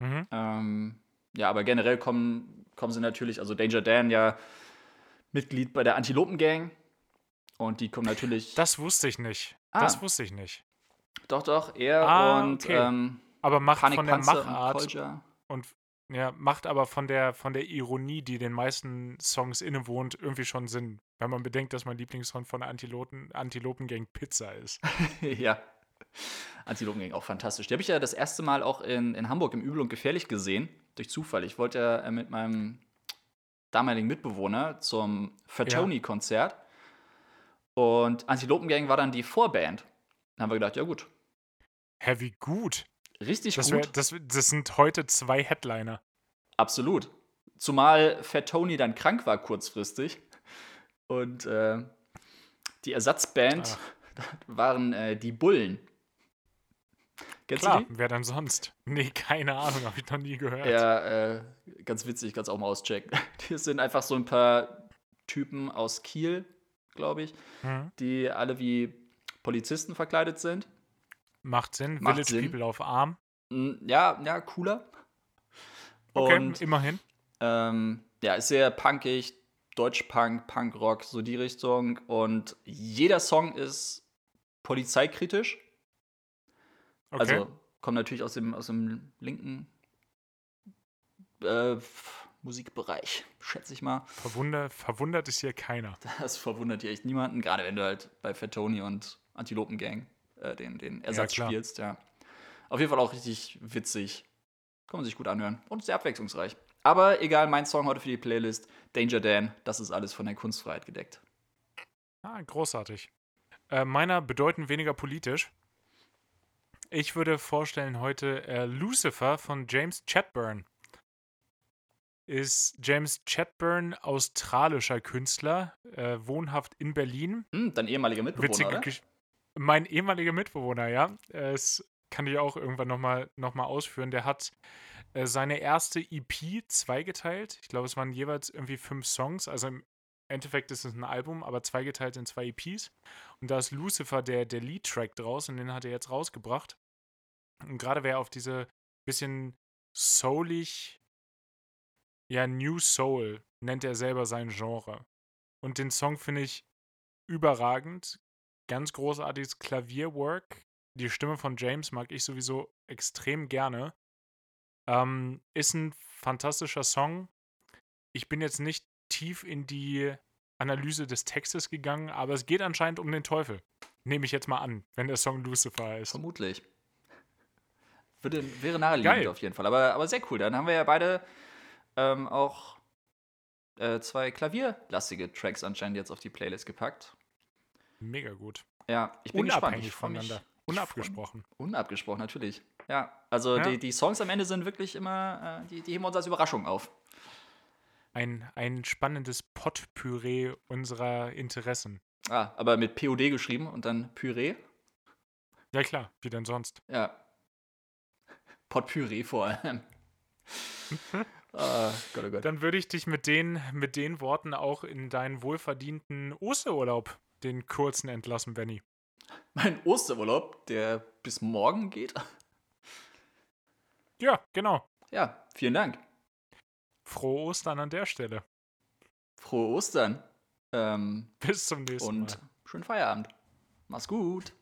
Mhm. Ähm, ja, aber generell kommen, kommen sie natürlich, also Danger Dan ja Mitglied bei der Antilopen-Gang. Und die kommen natürlich. Das wusste ich nicht. Ah. Das wusste ich nicht. Doch, doch, er ah, und okay. ähm, aber macht Panik von der Machart und, und, ja, macht aber von der von der Ironie, die den meisten Songs innewohnt, irgendwie schon Sinn, wenn man bedenkt, dass mein Lieblingssong von Antilopen, Antilopengang Pizza ist. ja. Antilopengang auch fantastisch. Die habe ich ja das erste Mal auch in, in Hamburg im Übel und Gefährlich gesehen, durch Zufall. Ich wollte ja mit meinem damaligen Mitbewohner zum Fatoni-Konzert. Ja. Und Antilopengang war dann die Vorband. Dann haben wir gedacht, ja gut. Hä, wie gut. Richtig das wär, gut. Das, das sind heute zwei Headliner. Absolut. Zumal Fatoni dann krank war kurzfristig. Und äh, die Ersatzband Ach. waren äh, die Bullen. Kennst Klar, wer denn sonst? Nee, keine Ahnung, habe ich noch nie gehört. Ja, äh, ganz witzig, kannst auch mal auschecken. Die sind einfach so ein paar Typen aus Kiel, glaube ich, mhm. die alle wie Polizisten verkleidet sind. Macht Sinn. Macht Village Sinn. People auf Arm. Hm, ja, ja, cooler. Okay, Und, immerhin. Ähm, ja, ist sehr punkig, Deutschpunk, Punkrock, so die Richtung. Und jeder Song ist polizeikritisch. Okay. Also kommt natürlich aus dem, aus dem linken äh, Musikbereich, schätze ich mal. Verwundert, verwundert ist hier keiner. Das verwundert hier echt niemanden, gerade wenn du halt bei Fatoni und Antilopengang äh, den, den Ersatz ja, spielst, ja. Auf jeden Fall auch richtig witzig. Kann man sich gut anhören. Und sehr abwechslungsreich. Aber egal, mein Song heute für die Playlist, Danger Dan, das ist alles von der Kunstfreiheit gedeckt. Ah, großartig. Äh, meiner bedeutend weniger politisch. Ich würde vorstellen heute äh, Lucifer von James Chatburn. Ist James Chatburn australischer Künstler, äh, wohnhaft in Berlin. Hm, dein ehemaliger Mitbewohner, oder? Mein ehemaliger Mitbewohner, ja. Das kann ich auch irgendwann nochmal noch mal ausführen. Der hat äh, seine erste EP zweigeteilt. Ich glaube, es waren jeweils irgendwie fünf Songs. Also im Endeffekt ist es ein Album, aber zweigeteilt in zwei EPs. Und da ist Lucifer der, der Lead-Track draus und den hat er jetzt rausgebracht. Und gerade wer auf diese bisschen soulig, ja, New Soul nennt er selber sein Genre. Und den Song finde ich überragend. Ganz großartiges Klavierwork. Die Stimme von James mag ich sowieso extrem gerne. Ähm, ist ein fantastischer Song. Ich bin jetzt nicht tief in die Analyse des Textes gegangen, aber es geht anscheinend um den Teufel. Nehme ich jetzt mal an, wenn der Song Lucifer ist. Vermutlich. Würde, wäre naheliegend Geil. auf jeden Fall. Aber, aber sehr cool. Dann haben wir ja beide ähm, auch äh, zwei klavierlastige Tracks anscheinend jetzt auf die Playlist gepackt. Mega gut. Ja, ich bin Unabhängig gespannt. Ich voneinander. Unabgesprochen. Unabgesprochen, natürlich. Ja, also ja. Die, die Songs am Ende sind wirklich immer, äh, die, die heben uns als Überraschung auf. Ein, ein spannendes Potpüree unserer Interessen. Ah, aber mit POD geschrieben und dann Püree? Ja, klar, wie denn sonst? Ja. Potpüree vor allem. ah, Gott, oh Gott. Dann würde ich dich mit den, mit den Worten auch in deinen wohlverdienten Osterurlaub, den kurzen, entlassen, Benny. Mein Osterurlaub, der bis morgen geht? Ja, genau. Ja, vielen Dank. Frohe Ostern an der Stelle. Frohe Ostern. Ähm, Bis zum nächsten und Mal. Und schönen Feierabend. Mach's gut.